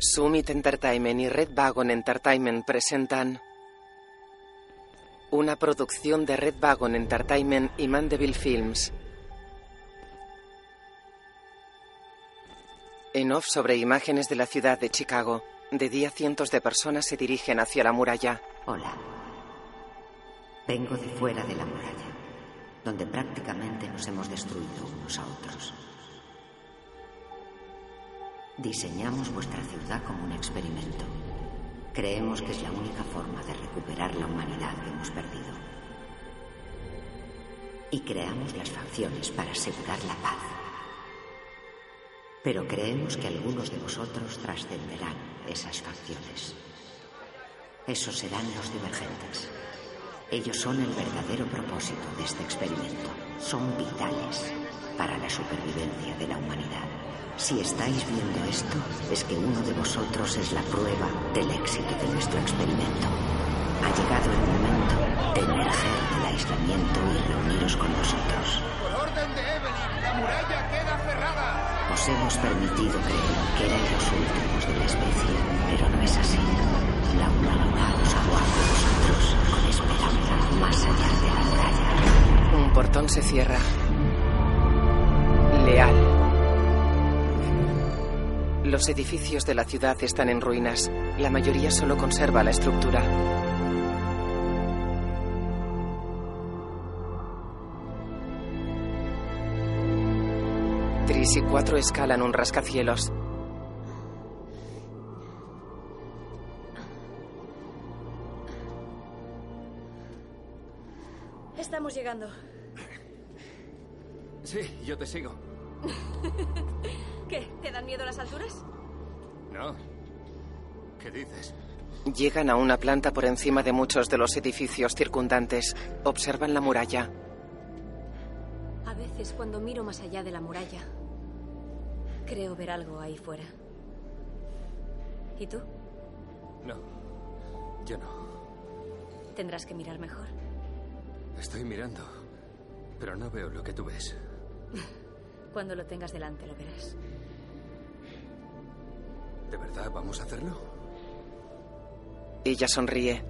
Summit Entertainment y Red Wagon Entertainment presentan una producción de Red Wagon Entertainment y Mandeville Films. En off sobre imágenes de la ciudad de Chicago, de día cientos de personas se dirigen hacia la muralla. Hola. Vengo de fuera de la muralla, donde prácticamente nos hemos destruido unos a otros. Diseñamos vuestra ciudad como un experimento. Creemos que es la única forma de recuperar la humanidad que hemos perdido. Y creamos las facciones para asegurar la paz. Pero creemos que algunos de vosotros trascenderán esas facciones. Esos serán los divergentes. Ellos son el verdadero propósito de este experimento. Son vitales para la supervivencia de la humanidad. Si estáis viendo esto, es que uno de vosotros es la prueba del éxito de nuestro experimento. Ha llegado el momento de emerger del aislamiento y reuniros con nosotros. Por orden de Evelyn, la muralla queda cerrada. Os hemos permitido creer que erais los últimos de la especie, pero no es así. La humanidad os aguarda a vosotros con esperanza más allá de la muralla. Un portón se cierra. Leal. Los edificios de la ciudad están en ruinas. La mayoría solo conserva la estructura. Tris y cuatro escalan un rascacielos. Estamos llegando. Sí, yo te sigo. ¿Qué? ¿Te dan miedo las alturas? No. ¿Qué dices? Llegan a una planta por encima de muchos de los edificios circundantes. Observan la muralla. A veces cuando miro más allá de la muralla, creo ver algo ahí fuera. ¿Y tú? No. Yo no. Tendrás que mirar mejor. Estoy mirando, pero no veo lo que tú ves. Cuando lo tengas delante lo verás. ¿De verdad vamos a hacerlo? Ella sonríe.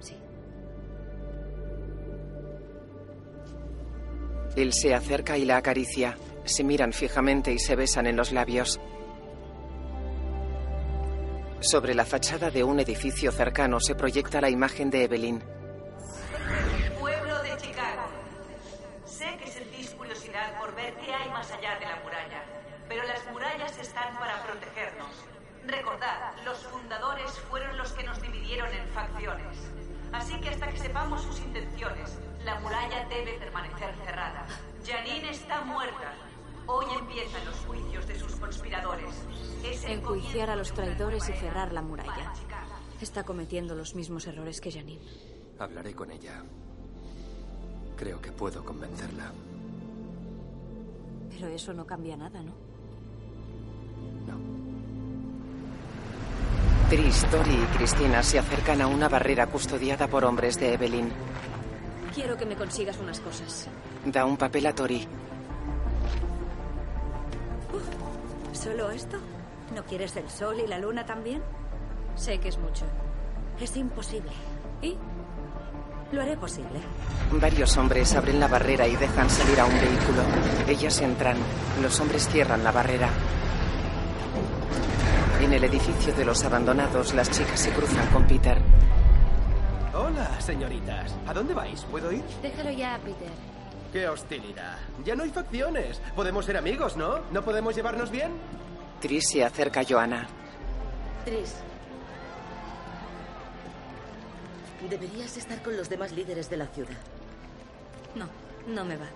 Sí. Él se acerca y la acaricia. Se miran fijamente y se besan en los labios. Sobre la fachada de un edificio cercano se proyecta la imagen de Evelyn. Los fundadores fueron los que nos dividieron en facciones. Así que hasta que sepamos sus intenciones, la muralla debe permanecer cerrada. Janine está muerta. Hoy empiezan los juicios de sus conspiradores. Es el Enjuiciar a los traidores y cerrar la muralla. Está cometiendo los mismos errores que Janine. Hablaré con ella. Creo que puedo convencerla. Pero eso no cambia nada, ¿no? No. Tris, Tori y Cristina se acercan a una barrera custodiada por hombres de Evelyn. Quiero que me consigas unas cosas. Da un papel a Tori. ¿Solo esto? ¿No quieres el sol y la luna también? Sé que es mucho. Es imposible. ¿Y? Lo haré posible. Varios hombres abren la barrera y dejan salir a un vehículo. Ellas entran. Los hombres cierran la barrera. En el edificio de los abandonados, las chicas se cruzan con Peter. Hola, señoritas. ¿A dónde vais? ¿Puedo ir? Déjalo ya, Peter. ¡Qué hostilidad! Ya no hay facciones. Podemos ser amigos, ¿no? ¿No podemos llevarnos bien? Tris se acerca a Joanna. Tris. Deberías estar con los demás líderes de la ciudad. No, no me va.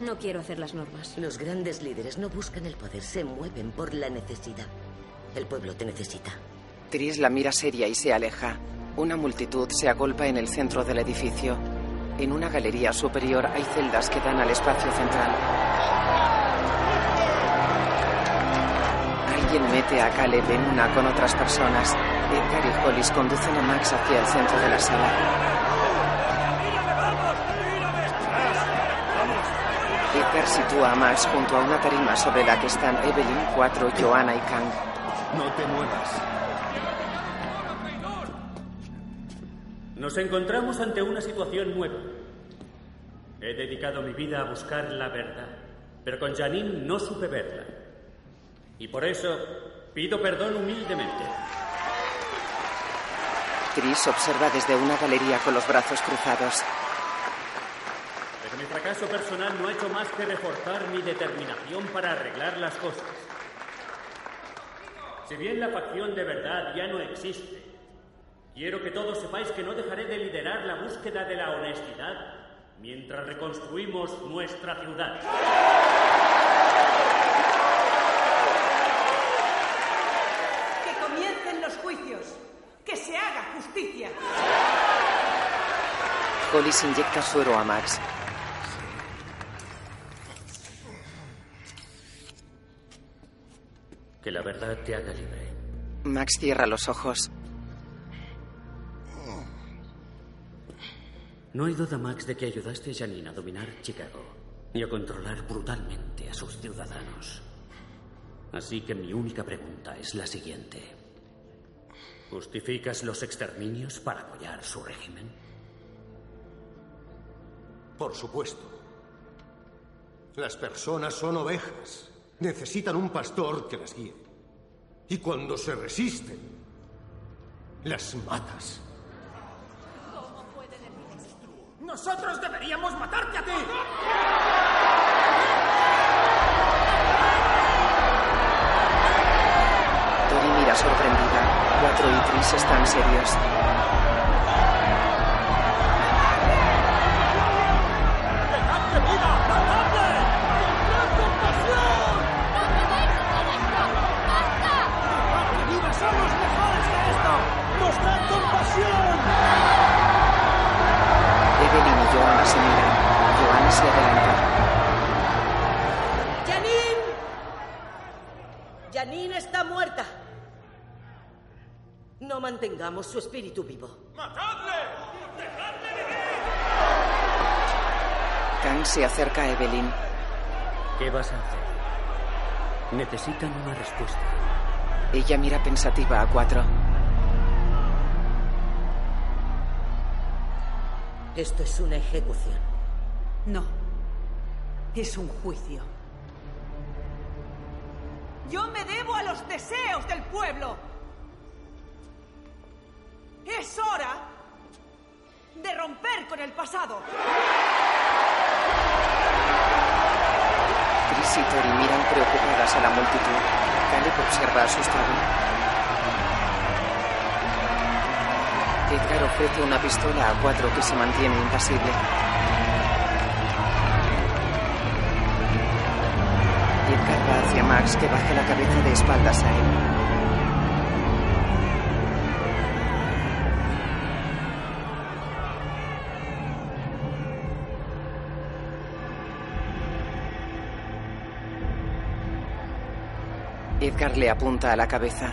No quiero hacer las normas. Los grandes líderes no buscan el poder, se mueven por la necesidad. El pueblo te necesita. Tris la mira seria y se aleja. Una multitud se agolpa en el centro del edificio. En una galería superior hay celdas que dan al espacio central. Alguien mete a Caleb en una con otras personas. Edgar y Hollis conducen a Max hacia el centro de la sala. Edgar sitúa a Max junto a una tarima sobre la que están Evelyn, 4, Joanna y Kang. No te muevas. Nos encontramos ante una situación nueva. He dedicado mi vida a buscar la verdad, pero con Janine no supe verla. Y por eso pido perdón humildemente. Tris observa desde una galería con los brazos cruzados. Pero mi fracaso personal no ha hecho más que reforzar mi determinación para arreglar las cosas. Si bien la facción de verdad ya no existe, quiero que todos sepáis que no dejaré de liderar la búsqueda de la honestidad mientras reconstruimos nuestra ciudad. Que comiencen los juicios. Que se haga justicia. Hollis inyecta suero a Max. Que la verdad te haga libre. Max cierra los ojos. No hay duda, Max, de que ayudaste a Janine a dominar Chicago y a controlar brutalmente a sus ciudadanos. Así que mi única pregunta es la siguiente. ¿Justificas los exterminios para apoyar su régimen? Por supuesto. Las personas son ovejas. Necesitan un pastor que las guíe. Y cuando se resisten, las matas. ¡Nosotros deberíamos matarte a ti! Tori mira sorprendida. Cuatro y Tris están serios. Joanna se adelanta. ¡Janine! Janine está muerta. No mantengamos su espíritu vivo. ¡Matadle! Kang se acerca a Evelyn. ¿Qué vas a hacer? Necesitan una respuesta. Ella mira pensativa a cuatro. Esto es una ejecución. No. Es un juicio. Yo me debo a los deseos del pueblo. Es hora de romper con el pasado. Tris y Tori miran preocupadas a la multitud. Caleb observa asustado. Edgar ofrece una pistola a cuatro que se mantiene impasible. Hacia Max que baja la cabeza de espaldas a él. Edgar le apunta a la cabeza.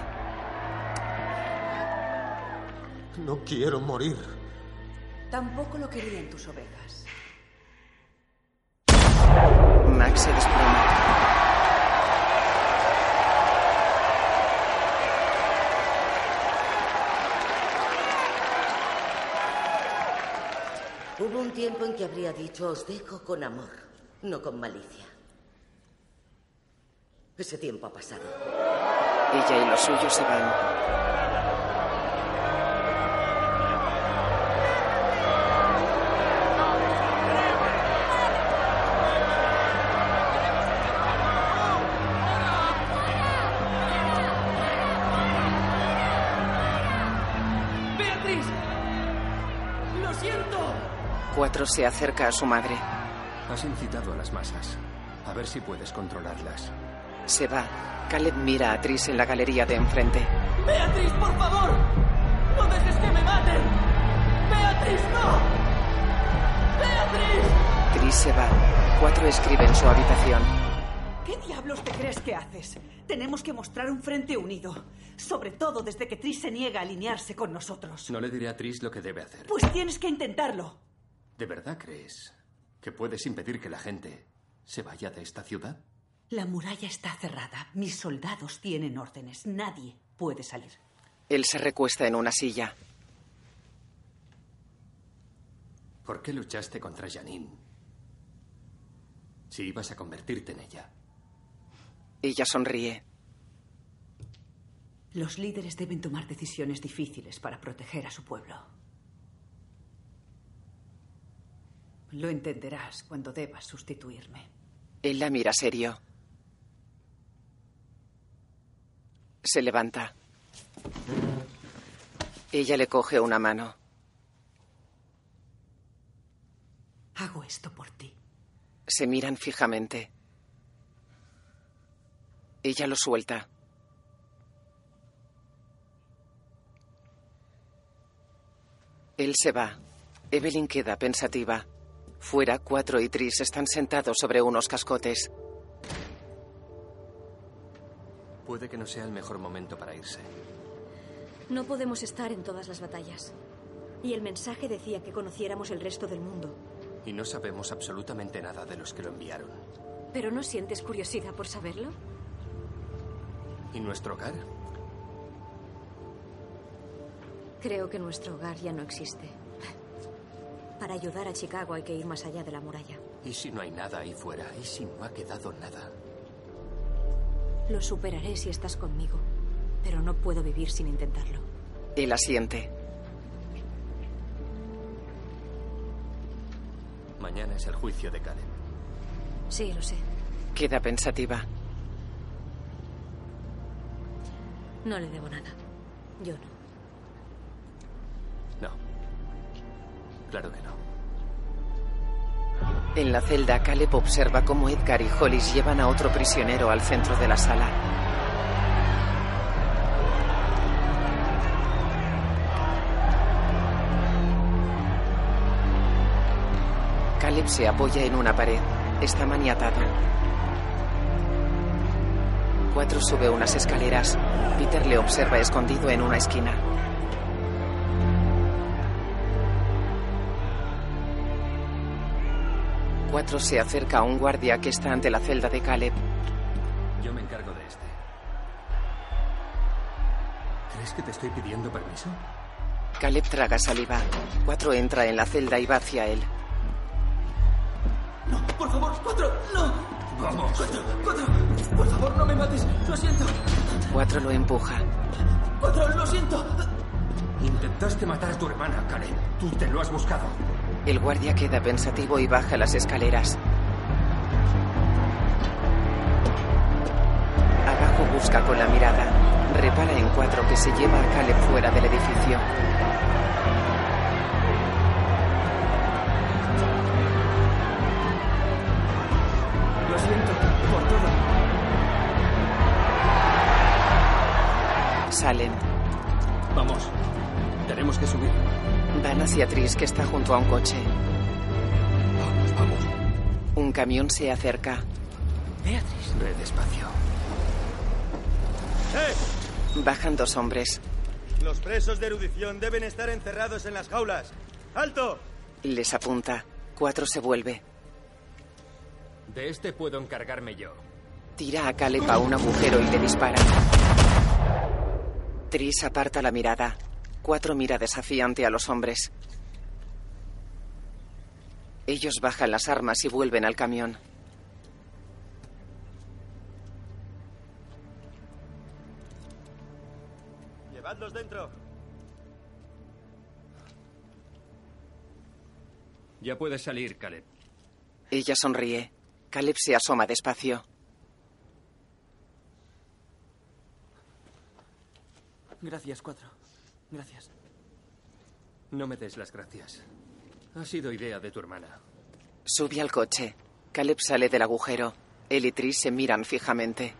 No quiero morir. Tampoco lo querían tus ovejas. Max se en que habría dicho os dejo con amor, no con malicia. Ese tiempo ha pasado. Ella y los suyos se van. Se acerca a su madre. Has incitado a las masas. A ver si puedes controlarlas. Se va. Caleb mira a Tris en la galería de enfrente. ¡Beatriz, por favor! ¡No dejes que me maten! ¡Beatriz, no! ¡Beatriz! Tris se va. Cuatro escribe en su habitación. ¿Qué diablos te crees que haces? Tenemos que mostrar un frente unido. Sobre todo desde que Tris se niega a alinearse con nosotros. No le diré a Tris lo que debe hacer. Pues tienes que intentarlo. ¿De verdad crees que puedes impedir que la gente se vaya de esta ciudad? La muralla está cerrada. Mis soldados tienen órdenes. Nadie puede salir. Él se recuesta en una silla. ¿Por qué luchaste contra Janine? Si ibas a convertirte en ella. Ella sonríe. Los líderes deben tomar decisiones difíciles para proteger a su pueblo. Lo entenderás cuando debas sustituirme. Él la mira serio. Se levanta. Ella le coge una mano. Hago esto por ti. Se miran fijamente. Ella lo suelta. Él se va. Evelyn queda pensativa. Fuera, Cuatro y Tris están sentados sobre unos cascotes. Puede que no sea el mejor momento para irse. No podemos estar en todas las batallas. Y el mensaje decía que conociéramos el resto del mundo. Y no sabemos absolutamente nada de los que lo enviaron. ¿Pero no sientes curiosidad por saberlo? ¿Y nuestro hogar? Creo que nuestro hogar ya no existe. Para ayudar a Chicago hay que ir más allá de la muralla. ¿Y si no hay nada ahí fuera? ¿Y si no ha quedado nada? Lo superaré si estás conmigo, pero no puedo vivir sin intentarlo. Él asiente. Mañana es el juicio de Caleb. Sí, lo sé. Queda pensativa. No le debo nada. Yo. No. Claro que no. En la celda, Caleb observa cómo Edgar y Hollis llevan a otro prisionero al centro de la sala. Caleb se apoya en una pared. Está maniatado. Cuatro sube unas escaleras. Peter le observa escondido en una esquina. Cuatro se acerca a un guardia que está ante la celda de Caleb. Yo me encargo de este. ¿Crees que te estoy pidiendo permiso? Caleb traga saliva. Cuatro entra en la celda y va hacia él. No, por favor, cuatro, no. Vamos. Cuatro, cuatro, por favor, no me mates. Lo siento. Cuatro lo empuja. Cuatro, lo siento. Intentaste matar a tu hermana, Caleb. Tú te lo has buscado. El guardia queda pensativo y baja las escaleras. Abajo busca con la mirada. Repara en cuatro que se lleva a Caleb fuera del edificio. Lo siento por todo. Salen. Vamos. Tenemos que subir. Van hacia Tris, que está junto a un coche. Vamos, vamos. Un camión se acerca. Beatriz. Ve despacio. ¡Eh! Bajan dos hombres. Los presos de erudición deben estar encerrados en las jaulas. ¡Alto! Les apunta. Cuatro se vuelve. De este puedo encargarme yo. Tira a Caleb a un agujero y le dispara. Tris aparta la mirada. Cuatro mira desafiante a los hombres. Ellos bajan las armas y vuelven al camión. Llevadlos dentro. Ya puedes salir, Caleb. Ella sonríe. Caleb se asoma despacio. Gracias, cuatro. Gracias. No me des las gracias. Ha sido idea de tu hermana. Sube al coche. Caleb sale del agujero. Él y Tris se miran fijamente.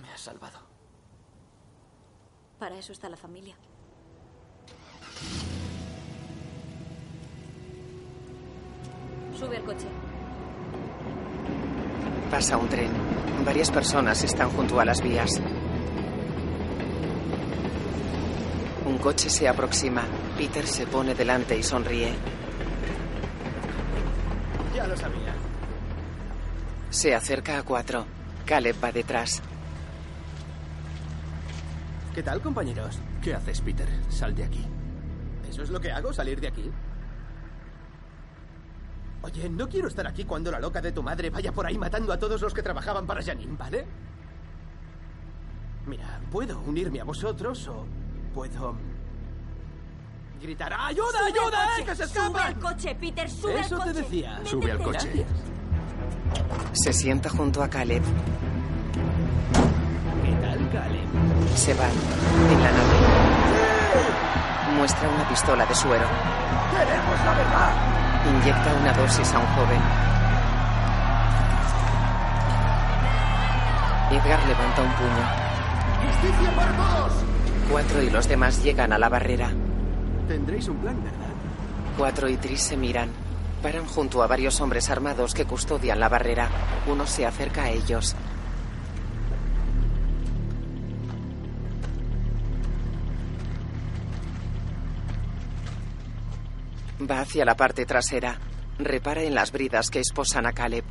Me has salvado. Para eso está la familia. Sube al coche. Pasa un tren. Varias personas están junto a las vías. Un coche se aproxima. Peter se pone delante y sonríe. Ya lo sabía. Se acerca a cuatro. Caleb va detrás. ¿Qué tal, compañeros? ¿Qué haces, Peter? Sal de aquí. ¿Eso es lo que hago, salir de aquí? Oye, no quiero estar aquí cuando la loca de tu madre vaya por ahí matando a todos los que trabajaban para Janine, ¿vale? Mira, puedo unirme a vosotros o puedo gritar ¡Ayuda, Sube ayuda, coche, eh, que se Sube escapan! al coche, Peter, sube Eso al te coche. decía. Métete. Sube al coche. Gracias. Se sienta junto a Caleb. ¿Qué tal, Caleb? Se va. En la nave. Muestra una pistola de suero. ¡Queremos la verdad! Inyecta una dosis a un joven. Edgar levanta un puño. ¡Justicia para todos! Cuatro y los demás llegan a la barrera. Tendréis un plan, ¿verdad? Cuatro y Tris se miran. Paran junto a varios hombres armados que custodian la barrera. Uno se acerca a ellos. Va hacia la parte trasera. Repara en las bridas que esposan a Caleb.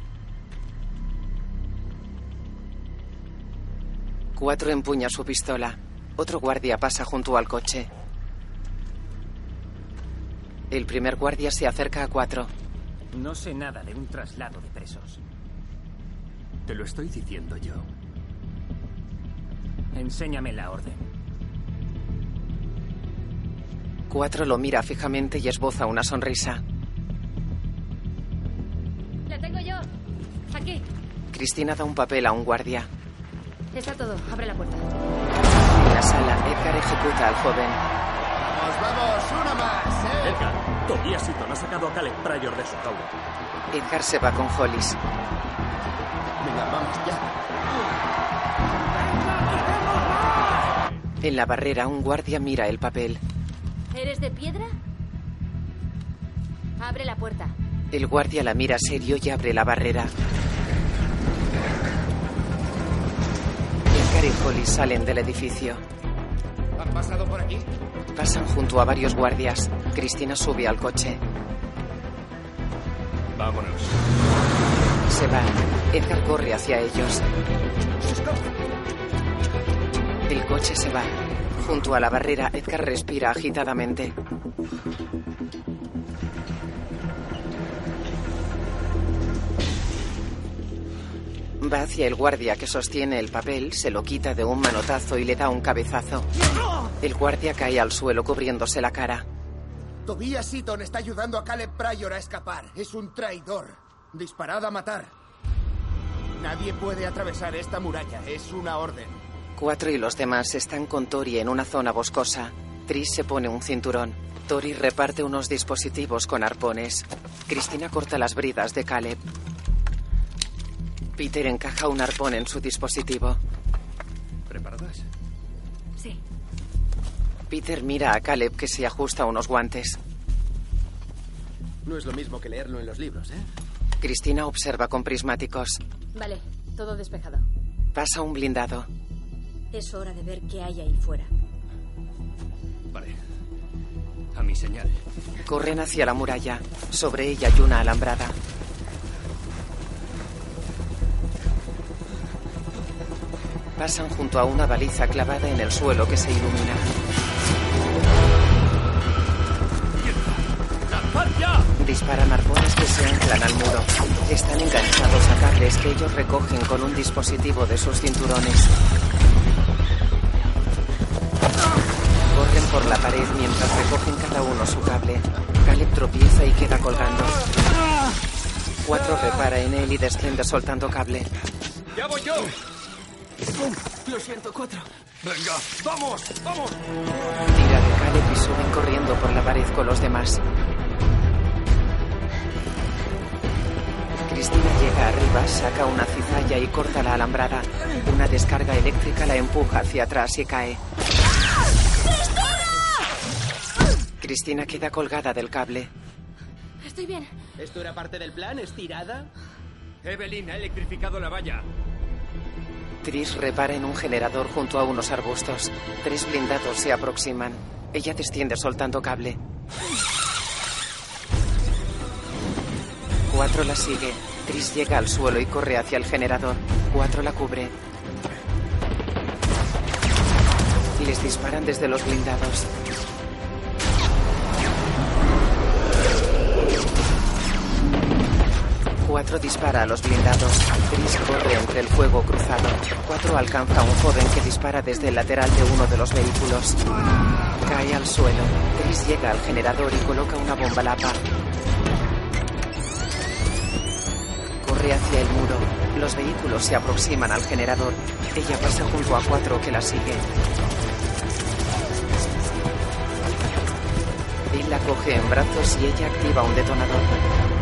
Cuatro empuña su pistola. Otro guardia pasa junto al coche. El primer guardia se acerca a cuatro. No sé nada de un traslado de presos. Te lo estoy diciendo yo. Enséñame la orden. Cuatro lo mira fijamente y esboza una sonrisa. La tengo yo. Aquí. Cristina da un papel a un guardia. Está todo. Abre la puerta. En la sala, Edgar ejecuta al joven. ¡Nos vamos! ¡Una más! ¿eh? Edgar, Tobias Eaton ha sacado a Caleb Pryor de su jaula. Edgar se va con Hollis. Venga, vamos ya. En la barrera, un guardia mira el papel. ¿Eres de piedra? Abre la puerta. El guardia la mira serio y abre la barrera. Edgar y Hollis salen del edificio. ¿Han pasado por aquí? Pasan junto a varios guardias. Cristina sube al coche. Vámonos. Se va. Edgar corre hacia ellos. El coche se va. Junto a la barrera, Edgar respira agitadamente. Va hacia el guardia que sostiene el papel, se lo quita de un manotazo y le da un cabezazo. El guardia cae al suelo cubriéndose la cara. Tobias Eaton está ayudando a Caleb Pryor a escapar. Es un traidor. Disparad a matar. Nadie puede atravesar esta muralla. Es una orden. Cuatro y los demás están con Tori en una zona boscosa. Tris se pone un cinturón. Tori reparte unos dispositivos con arpones. Cristina corta las bridas de Caleb. Peter encaja un arpón en su dispositivo. ¿Preparadas? Sí. Peter mira a Caleb que se ajusta unos guantes. No es lo mismo que leerlo en los libros, ¿eh? Cristina observa con prismáticos. Vale, todo despejado. Pasa un blindado. Es hora de ver qué hay ahí fuera. Vale. A mi señal. Corren hacia la muralla. Sobre ella hay una alambrada. Pasan junto a una baliza clavada en el suelo que se ilumina. Disparan arpones que se anclan al muro. Están enganchados a cables que ellos recogen con un dispositivo de sus cinturones. Por la pared mientras recogen cada uno su cable. Caleb tropieza y queda colgando. Cuatro repara en él y desciende soltando cable. ¡Ya voy yo! Lo siento, cuatro. ¡Venga! ¡Vamos! ¡Vamos! Tira de Caleb y suben corriendo por la pared con los demás. Cristina llega arriba, saca una cizalla y corta la alambrada. Una descarga eléctrica la empuja hacia atrás y cae. Cristina queda colgada del cable. Estoy bien. ¿Esto era parte del plan? ¿Estirada? Evelyn ha electrificado la valla. Tris repara en un generador junto a unos arbustos. Tres blindados se aproximan. Ella desciende soltando cable. Cuatro la sigue. Tris llega al suelo y corre hacia el generador. Cuatro la cubre. Les disparan desde los blindados. Cuatro dispara a los blindados. Tris corre entre el fuego cruzado. Cuatro alcanza a un joven que dispara desde el lateral de uno de los vehículos. Cae al suelo. Tris llega al generador y coloca una bomba lapa. Corre hacia el muro. Los vehículos se aproximan al generador. Ella pasa junto a cuatro que la sigue. Él la coge en brazos y ella activa un detonador.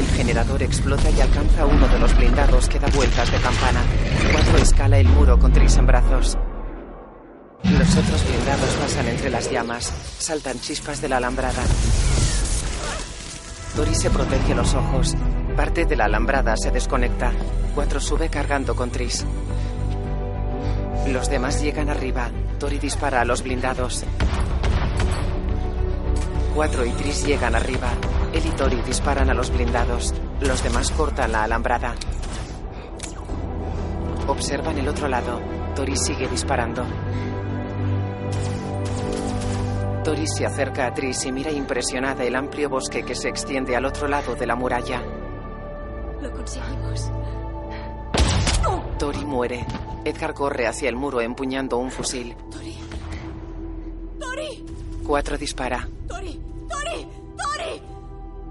El generador explota y alcanza uno de los blindados que da vueltas de campana. Cuatro escala el muro con Tris en brazos. Los otros blindados pasan entre las llamas. Saltan chispas de la alambrada. Tori se protege los ojos. Parte de la alambrada se desconecta. Cuatro sube cargando con Tris. Los demás llegan arriba. Tori dispara a los blindados. Cuatro y Tris llegan arriba. Él y Tori disparan a los blindados. Los demás cortan la alambrada. Observan el otro lado. Tori sigue disparando. Tori se acerca a Tris y mira impresionada el amplio bosque que se extiende al otro lado de la muralla. Lo conseguimos. Tori muere. Edgar corre hacia el muro empuñando un fusil. Tori. Tori. Cuatro dispara. Tori. Tori. Tori.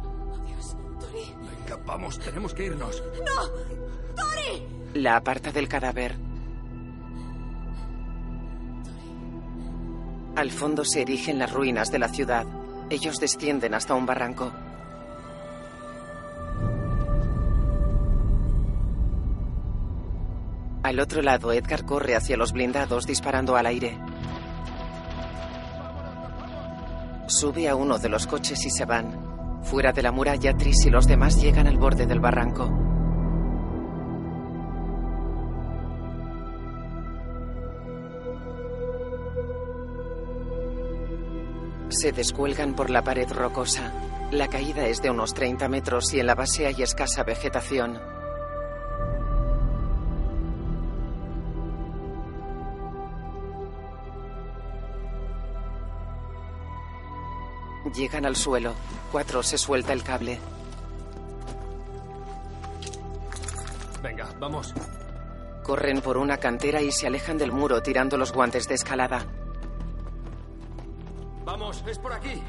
Oh, Dios. Tori. Venga, vamos, tenemos que irnos. No. Tori. La aparta del cadáver. Al fondo se erigen las ruinas de la ciudad. Ellos descienden hasta un barranco. Al otro lado, Edgar corre hacia los blindados disparando al aire. Sube a uno de los coches y se van. Fuera de la muralla, Tris y los demás llegan al borde del barranco. Se descuelgan por la pared rocosa. La caída es de unos 30 metros y en la base hay escasa vegetación. Llegan al suelo. Cuatro se suelta el cable. Venga, vamos. Corren por una cantera y se alejan del muro tirando los guantes de escalada. Vamos, es por aquí.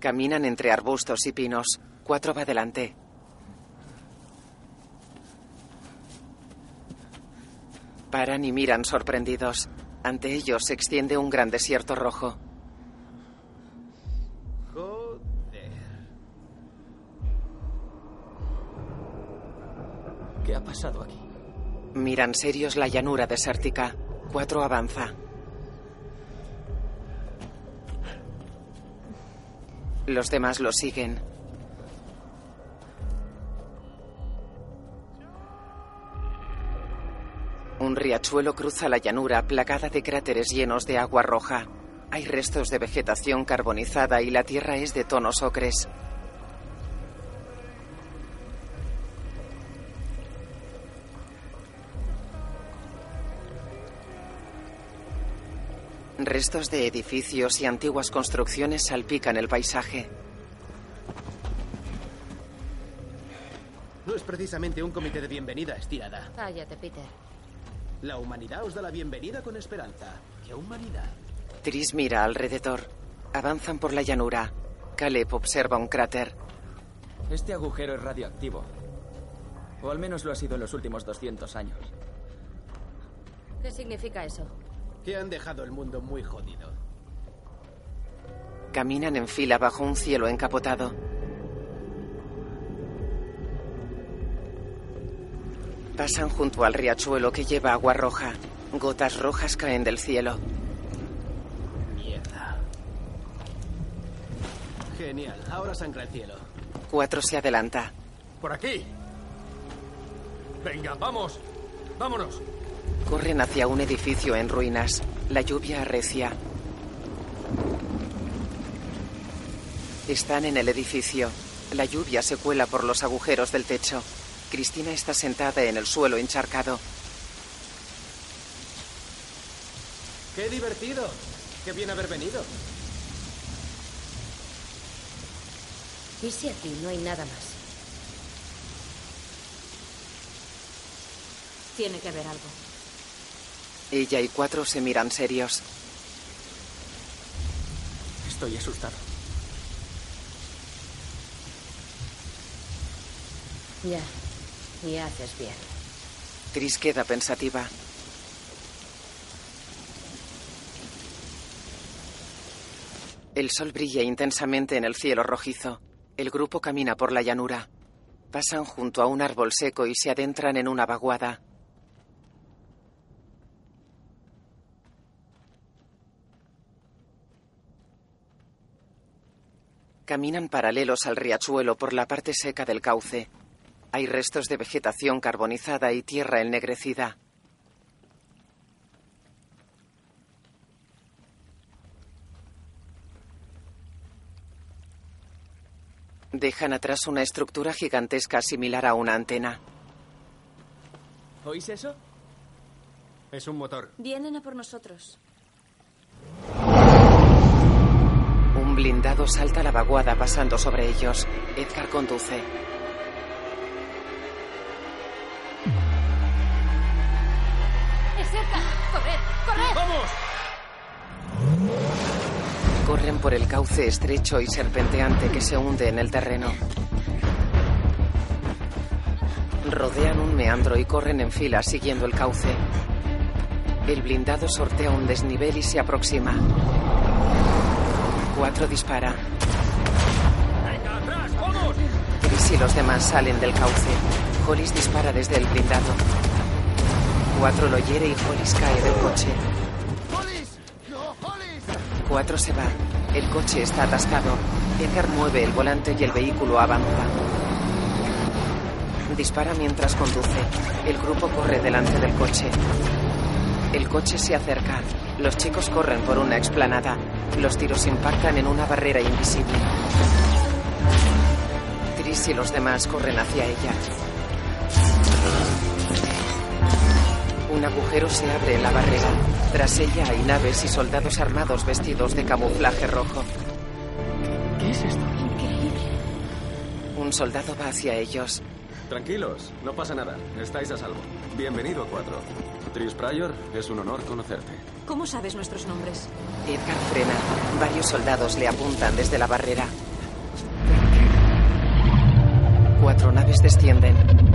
Caminan entre arbustos y pinos. Cuatro va delante. Paran y miran sorprendidos. Ante ellos se extiende un gran desierto rojo. Joder. ¿Qué ha pasado aquí? Miran serios la llanura desértica. Cuatro avanza. Los demás lo siguen. Un riachuelo cruza la llanura plagada de cráteres llenos de agua roja. Hay restos de vegetación carbonizada y la tierra es de tonos ocres. Restos de edificios y antiguas construcciones salpican el paisaje. No es precisamente un comité de bienvenida estirada. Cállate, Peter. La humanidad os da la bienvenida con esperanza. ¿Qué humanidad? Tris mira alrededor. Avanzan por la llanura. Caleb observa un cráter. Este agujero es radioactivo. O al menos lo ha sido en los últimos 200 años. ¿Qué significa eso? Que han dejado el mundo muy jodido. Caminan en fila bajo un cielo encapotado. Pasan junto al riachuelo que lleva agua roja. Gotas rojas caen del cielo. Mierda. Genial. Ahora sangra el cielo. Cuatro se adelanta. Por aquí. Venga, vamos. Vámonos. Corren hacia un edificio en ruinas. La lluvia arrecia. Están en el edificio. La lluvia se cuela por los agujeros del techo. Cristina está sentada en el suelo encharcado. ¡Qué divertido! ¡Qué bien haber venido! ¿Y si aquí no hay nada más? Tiene que haber algo. Ella y cuatro se miran serios. Estoy asustado. Ya. Y haces bien. Tris queda pensativa. El sol brilla intensamente en el cielo rojizo. El grupo camina por la llanura. Pasan junto a un árbol seco y se adentran en una vaguada. Caminan paralelos al riachuelo por la parte seca del cauce. Hay restos de vegetación carbonizada y tierra ennegrecida. Dejan atrás una estructura gigantesca similar a una antena. ¿Oís eso? Es un motor. Vienen a por nosotros. Un blindado salta la vaguada pasando sobre ellos. Edgar conduce. Corren por el cauce estrecho y serpenteante que se hunde en el terreno. Rodean un meandro y corren en fila siguiendo el cauce. El blindado sortea un desnivel y se aproxima. Cuatro dispara. Chris y los demás salen del cauce. Hollis dispara desde el blindado. Cuatro lo hiere y Hollis cae del coche. Cuatro se va. El coche está atascado. Edgar mueve el volante y el vehículo avanza. Dispara mientras conduce. El grupo corre delante del coche. El coche se acerca. Los chicos corren por una explanada. Los tiros impactan en una barrera invisible. Tris y los demás corren hacia ella. Un agujero se abre en la barrera. Tras ella hay naves y soldados armados vestidos de camuflaje rojo. ¿Qué es esto? Un soldado va hacia ellos. Tranquilos, no pasa nada. Estáis a salvo. Bienvenido, Cuatro. Tris Pryor, es un honor conocerte. ¿Cómo sabes nuestros nombres? Edgar frena. Varios soldados le apuntan desde la barrera. Cuatro naves descienden.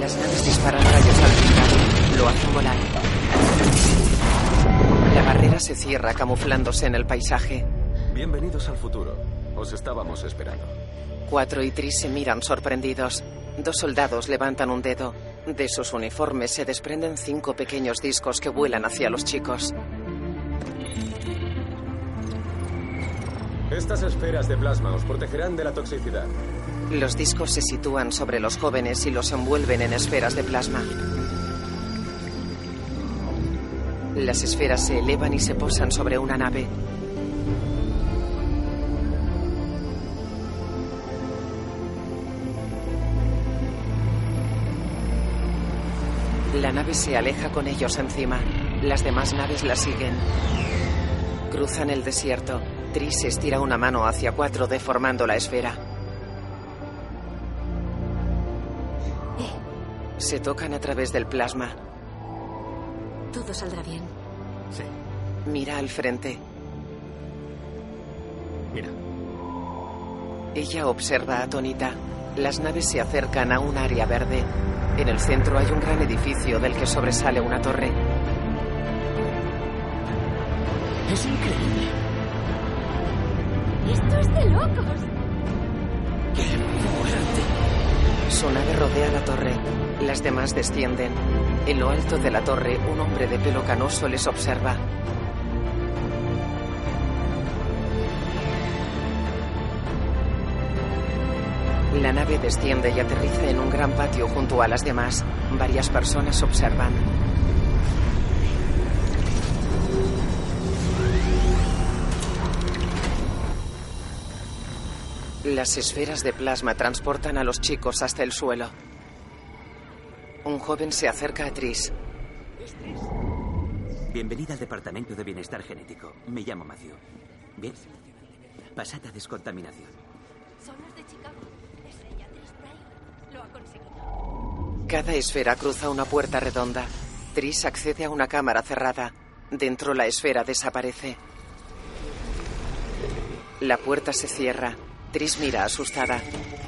Las naves disparan rayos al blindado. Lo hacen volar. La barrera se cierra camuflándose en el paisaje. Bienvenidos al futuro. Os estábamos esperando. Cuatro y Tris se miran sorprendidos. Dos soldados levantan un dedo. De sus uniformes se desprenden cinco pequeños discos que vuelan hacia los chicos. Estas esferas de plasma os protegerán de la toxicidad. Los discos se sitúan sobre los jóvenes y los envuelven en esferas de plasma. Las esferas se elevan y se posan sobre una nave. La nave se aleja con ellos encima. Las demás naves la siguen. Cruzan el desierto. Tris estira una mano hacia cuatro deformando la esfera. Se tocan a través del plasma. Todo saldrá bien. Sí. Mira al frente. Mira. Ella observa atónita. Las naves se acercan a un área verde. En el centro hay un gran edificio del que sobresale una torre. Es increíble. ¡Esto es de locos! Su nave rodea la torre. Las demás descienden. En lo alto de la torre, un hombre de pelo canoso les observa. La nave desciende y aterriza en un gran patio junto a las demás. Varias personas observan. Las esferas de plasma transportan a los chicos hasta el suelo. Un joven se acerca a Tris. Bienvenida al Departamento de Bienestar Genético. Me llamo Matthew. Bien. Pasad a descontaminación. Son los de Chicago. Es ella, Tris Pryor. Lo ha conseguido. Cada esfera cruza una puerta redonda. Tris accede a una cámara cerrada. Dentro la esfera desaparece. La puerta se cierra. Tris mira asustada.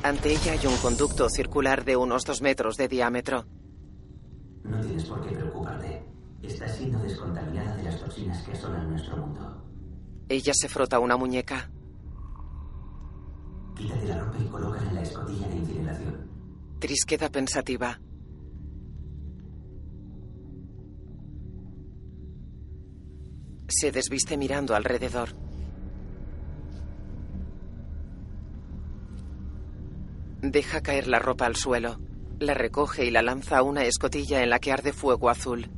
Ante ella hay un conducto circular de unos dos metros de diámetro. No tienes por qué preocuparte. Estás siendo descontaminada de las toxinas que asolan nuestro mundo. Ella se frota una muñeca. Quítate la ropa y colócala en la escotilla de incineración. Tris queda pensativa. Se desviste mirando alrededor. Deja caer la ropa al suelo. La recoge y la lanza a una escotilla en la que arde fuego azul.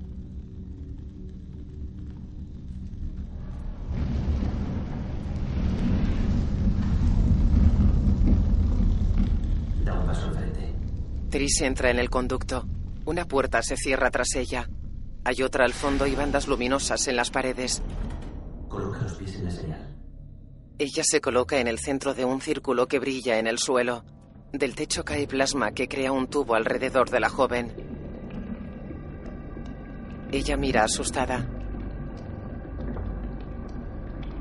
Da un paso al frente. Tris entra en el conducto. Una puerta se cierra tras ella. Hay otra al fondo y bandas luminosas en las paredes. Coloca los pies en la señal. Ella se coloca en el centro de un círculo que brilla en el suelo. Del techo cae plasma que crea un tubo alrededor de la joven. Ella mira asustada.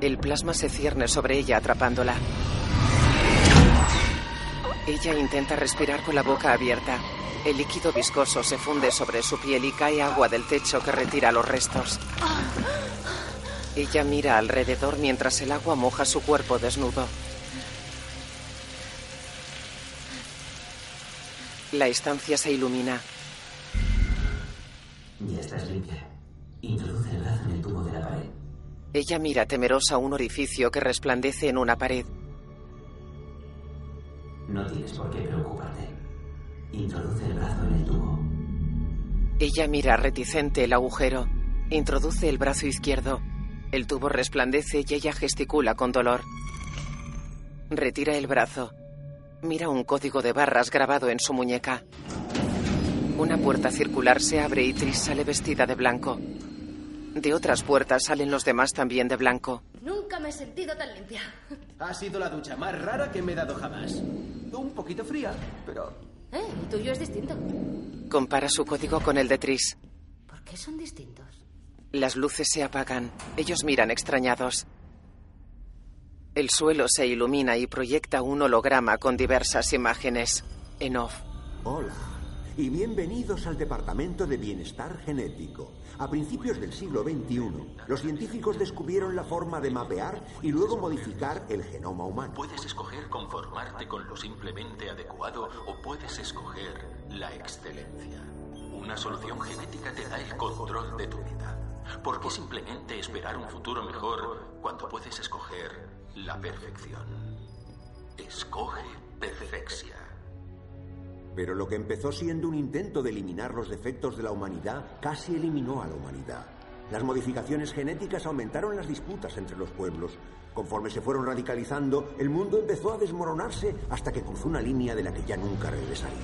El plasma se cierne sobre ella atrapándola. Ella intenta respirar con la boca abierta. El líquido viscoso se funde sobre su piel y cae agua del techo que retira los restos. Ella mira alrededor mientras el agua moja su cuerpo desnudo. La estancia se ilumina. Ya estás limpia. Introduce el brazo en el tubo de la pared. Ella mira temerosa un orificio que resplandece en una pared. No tienes por qué preocuparte. Introduce el brazo en el tubo. Ella mira reticente el agujero. Introduce el brazo izquierdo. El tubo resplandece y ella gesticula con dolor. Retira el brazo. Mira un código de barras grabado en su muñeca. Una puerta circular se abre y Tris sale vestida de blanco. De otras puertas salen los demás también de blanco. Nunca me he sentido tan limpia. Ha sido la ducha más rara que me he dado jamás. Un poquito fría, pero... Eh, el tuyo es distinto. Compara su código con el de Tris. ¿Por qué son distintos? Las luces se apagan. Ellos miran extrañados. El suelo se ilumina y proyecta un holograma con diversas imágenes. En off. Hola y bienvenidos al Departamento de Bienestar Genético. A principios del siglo XXI, los científicos descubrieron la forma de mapear y luego modificar el genoma humano. Puedes escoger conformarte con lo simplemente adecuado o puedes escoger la excelencia. Una solución genética te da el control de tu vida. ¿Por qué simplemente esperar un futuro mejor cuando puedes escoger la perfección? Escoge perfección. Pero lo que empezó siendo un intento de eliminar los defectos de la humanidad casi eliminó a la humanidad. Las modificaciones genéticas aumentaron las disputas entre los pueblos. Conforme se fueron radicalizando, el mundo empezó a desmoronarse hasta que cruzó una línea de la que ya nunca regresaría.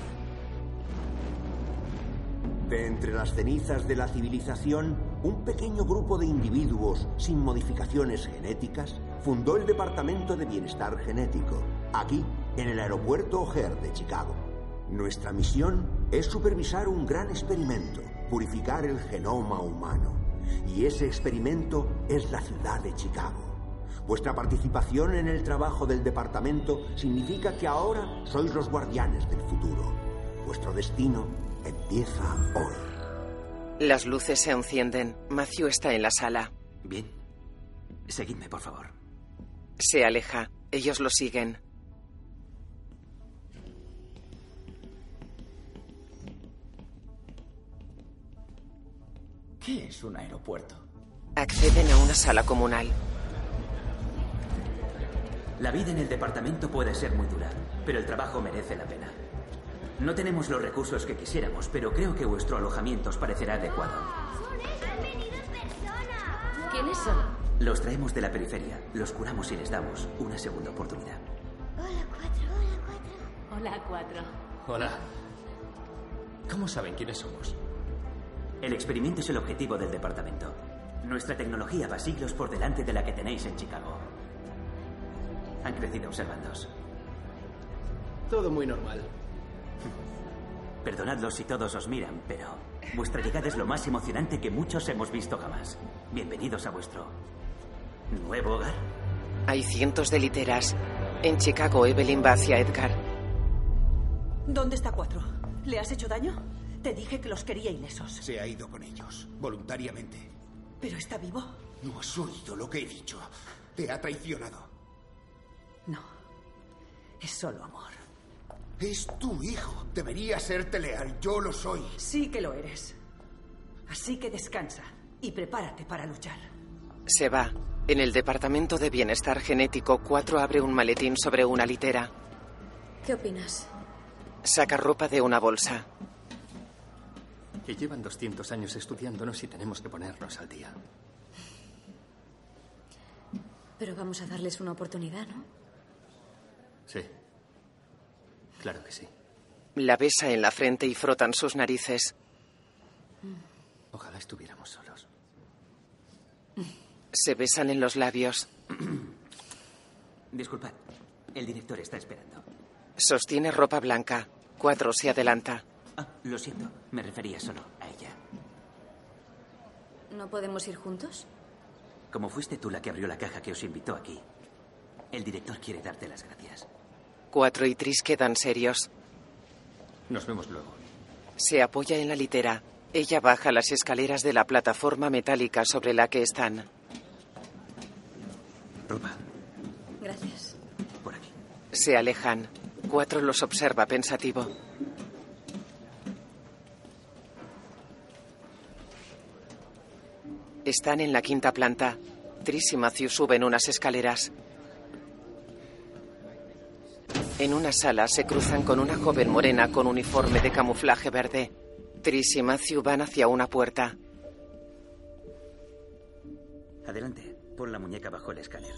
De entre las cenizas de la civilización, un pequeño grupo de individuos sin modificaciones genéticas fundó el Departamento de Bienestar Genético, aquí, en el aeropuerto O'Hare de Chicago. Nuestra misión es supervisar un gran experimento, purificar el genoma humano. Y ese experimento es la ciudad de Chicago. Vuestra participación en el trabajo del departamento significa que ahora sois los guardianes del futuro. Vuestro destino empieza hoy. Las luces se encienden. Matthew está en la sala. Bien. Seguidme, por favor. Se aleja. Ellos lo siguen. ¿Qué es un aeropuerto? Acceden a una sala comunal. La vida en el departamento puede ser muy dura, pero el trabajo merece la pena. No tenemos los recursos que quisiéramos, pero creo que vuestro alojamiento os parecerá adecuado. ¿Quiénes son? Los traemos de la periferia, los curamos y les damos una segunda oportunidad. Hola, cuatro. Hola. ¿Cómo saben quiénes somos? El experimento es el objetivo del departamento. Nuestra tecnología va siglos por delante de la que tenéis en Chicago. Han crecido observándoos. Todo muy normal. Perdonadlos si todos os miran, pero vuestra llegada es lo más emocionante que muchos hemos visto jamás. Bienvenidos a vuestro nuevo hogar. Hay cientos de literas. En Chicago, Evelyn va hacia Edgar. ¿Dónde está Cuatro? ¿Le has hecho daño? Te dije que los quería ilesos. Se ha ido con ellos, voluntariamente. ¿Pero está vivo? No has oído lo que he dicho. Te ha traicionado. No. Es solo amor. Es tu hijo. Debería serte leal. Yo lo soy. Sí que lo eres. Así que descansa y prepárate para luchar. Se va. En el departamento de bienestar genético, 4 abre un maletín sobre una litera. ¿Qué opinas? Saca ropa de una bolsa. Que llevan 200 años estudiándonos y tenemos que ponernos al día. Pero vamos a darles una oportunidad, ¿no? Sí. Claro que sí. La besa en la frente y frotan sus narices. Ojalá estuviéramos solos. Se besan en los labios. Disculpad, el director está esperando. Sostiene ropa blanca. Cuatro se adelanta. Ah, lo siento, me refería solo a ella. ¿No podemos ir juntos? Como fuiste tú la que abrió la caja que os invitó aquí, el director quiere darte las gracias. Cuatro y Tris quedan serios. Nos vemos luego. Se apoya en la litera. Ella baja las escaleras de la plataforma metálica sobre la que están. Ropa, Gracias. por aquí. Se alejan. Cuatro los observa pensativo. Están en la quinta planta. Tris y Matthew suben unas escaleras. En una sala se cruzan con una joven morena con uniforme de camuflaje verde. Tris y Matthew van hacia una puerta. Adelante, pon la muñeca bajo el escáner.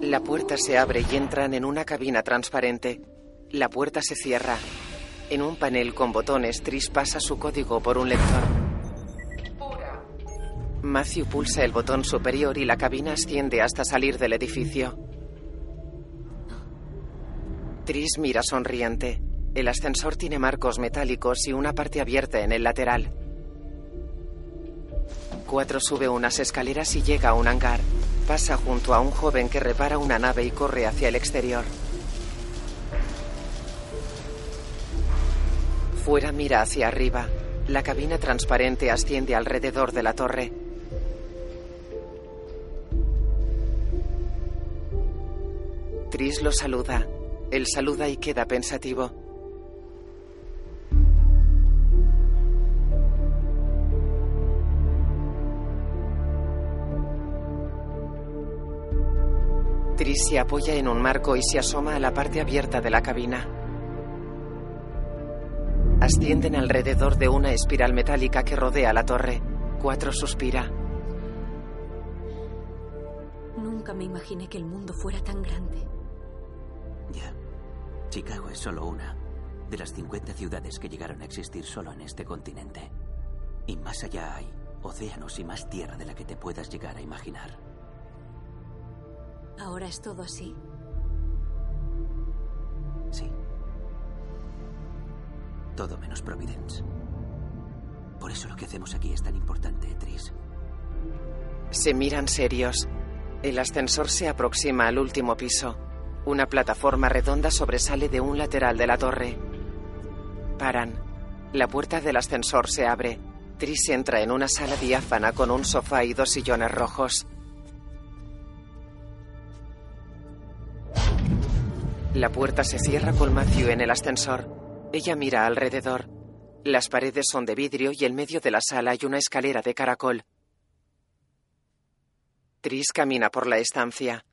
La puerta se abre y entran en una cabina transparente. La puerta se cierra. En un panel con botones, Tris pasa su código por un lector. Matthew pulsa el botón superior y la cabina asciende hasta salir del edificio. Tris mira sonriente. El ascensor tiene marcos metálicos y una parte abierta en el lateral. Cuatro sube unas escaleras y llega a un hangar. Pasa junto a un joven que repara una nave y corre hacia el exterior. Fuera mira hacia arriba. La cabina transparente asciende alrededor de la torre. Tris lo saluda. Él saluda y queda pensativo. Tris se apoya en un marco y se asoma a la parte abierta de la cabina. Ascienden alrededor de una espiral metálica que rodea la torre. Cuatro suspira. Nunca me imaginé que el mundo fuera tan grande. Ya. Chicago es solo una de las 50 ciudades que llegaron a existir solo en este continente. Y más allá hay océanos y más tierra de la que te puedas llegar a imaginar. Ahora es todo así. Sí. Todo menos Providence. Por eso lo que hacemos aquí es tan importante, Tris. Se miran serios. El ascensor se aproxima al último piso. Una plataforma redonda sobresale de un lateral de la torre. Paran. La puerta del ascensor se abre. Tris entra en una sala diáfana con un sofá y dos sillones rojos. La puerta se cierra con Matthew en el ascensor. Ella mira alrededor. Las paredes son de vidrio y en medio de la sala hay una escalera de caracol. Tris camina por la estancia.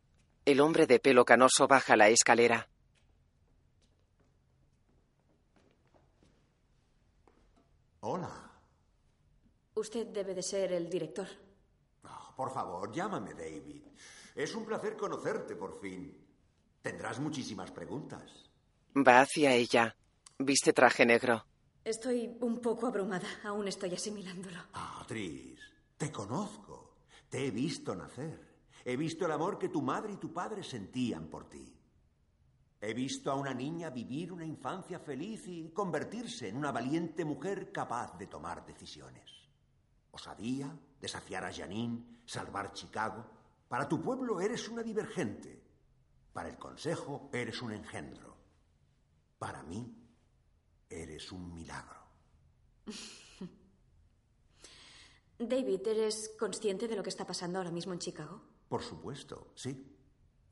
El hombre de pelo canoso baja la escalera. Hola. Usted debe de ser el director. Oh, por favor, llámame David. Es un placer conocerte por fin. Tendrás muchísimas preguntas. Va hacia ella. Viste traje negro. Estoy un poco abrumada. Aún estoy asimilándolo. Ah, Tris, te conozco. Te he visto nacer. He visto el amor que tu madre y tu padre sentían por ti. He visto a una niña vivir una infancia feliz y convertirse en una valiente mujer capaz de tomar decisiones. Osadía, desafiar a Janine, salvar Chicago. Para tu pueblo eres una divergente. Para el Consejo eres un engendro. Para mí eres un milagro. David, ¿eres consciente de lo que está pasando ahora mismo en Chicago? Por supuesto, sí.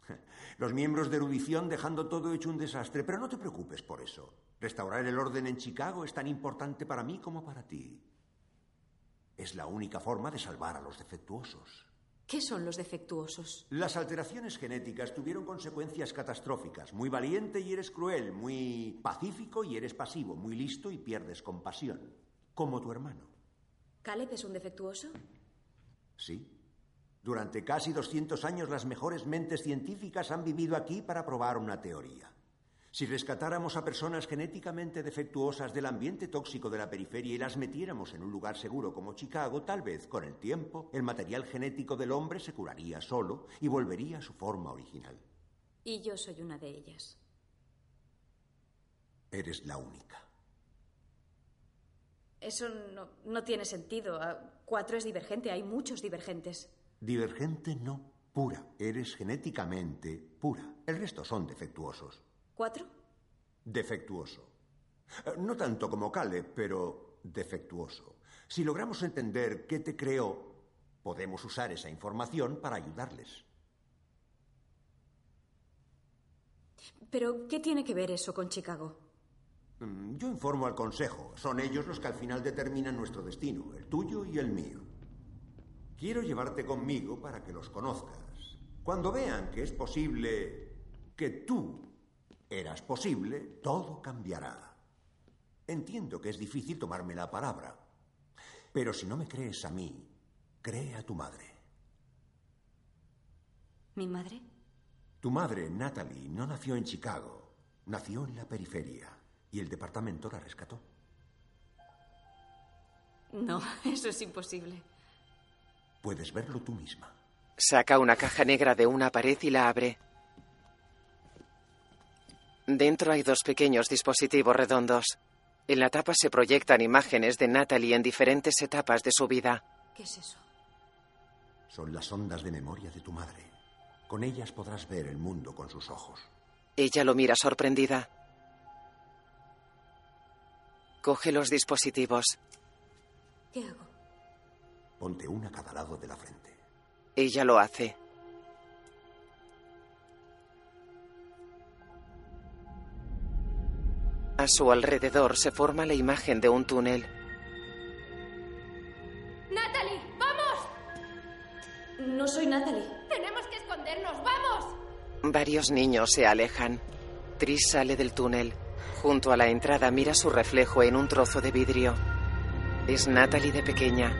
Los miembros de erudición dejando todo hecho un desastre, pero no te preocupes por eso. Restaurar el orden en Chicago es tan importante para mí como para ti. Es la única forma de salvar a los defectuosos. ¿Qué son los defectuosos? Las alteraciones genéticas tuvieron consecuencias catastróficas. Muy valiente y eres cruel, muy pacífico y eres pasivo, muy listo y pierdes compasión, como tu hermano. ¿Caleb es un defectuoso? Sí. Durante casi 200 años las mejores mentes científicas han vivido aquí para probar una teoría. Si rescatáramos a personas genéticamente defectuosas del ambiente tóxico de la periferia y las metiéramos en un lugar seguro como Chicago, tal vez con el tiempo el material genético del hombre se curaría solo y volvería a su forma original. Y yo soy una de ellas. Eres la única. Eso no, no tiene sentido. Cuatro es divergente, hay muchos divergentes. Divergente no, pura. Eres genéticamente pura. El resto son defectuosos. ¿Cuatro? Defectuoso. Eh, No tanto como Caleb, pero defectuoso. Si logramos entender qué te creó, podemos usar esa información para ayudarles. ¿Pero qué tiene que ver eso con Chicago? Mm, Yo informo al Consejo. Son ellos los que al final determinan nuestro destino, el tuyo y el mío. Quiero llevarte conmigo para que los conozcas. Cuando vean que es posible que tú eras posible, todo cambiará. Entiendo que es difícil tomarme la palabra, pero si no me crees a mí, cree a tu madre. ¿Mi madre? Tu madre, Natalie, no nació en Chicago, nació en la periferia y el departamento la rescató. No, eso es imposible. Puedes verlo tú misma. Saca una caja negra de una pared y la abre. Dentro hay dos pequeños dispositivos redondos. En la tapa se proyectan imágenes de Natalie en diferentes etapas de su vida. ¿Qué es eso? Son las ondas de memoria de tu madre. Con ellas podrás ver el mundo con sus ojos. Ella lo mira sorprendida. Coge los dispositivos. ¿Qué hago? Ponte una a cada lado de la frente. Ella lo hace. A su alrededor se forma la imagen de un túnel. ¡Natalie! ¡Vamos! No soy Natalie. ¡Tenemos que escondernos! ¡Vamos! Varios niños se alejan. Tris sale del túnel. Junto a la entrada mira su reflejo en un trozo de vidrio. Es Natalie de pequeña.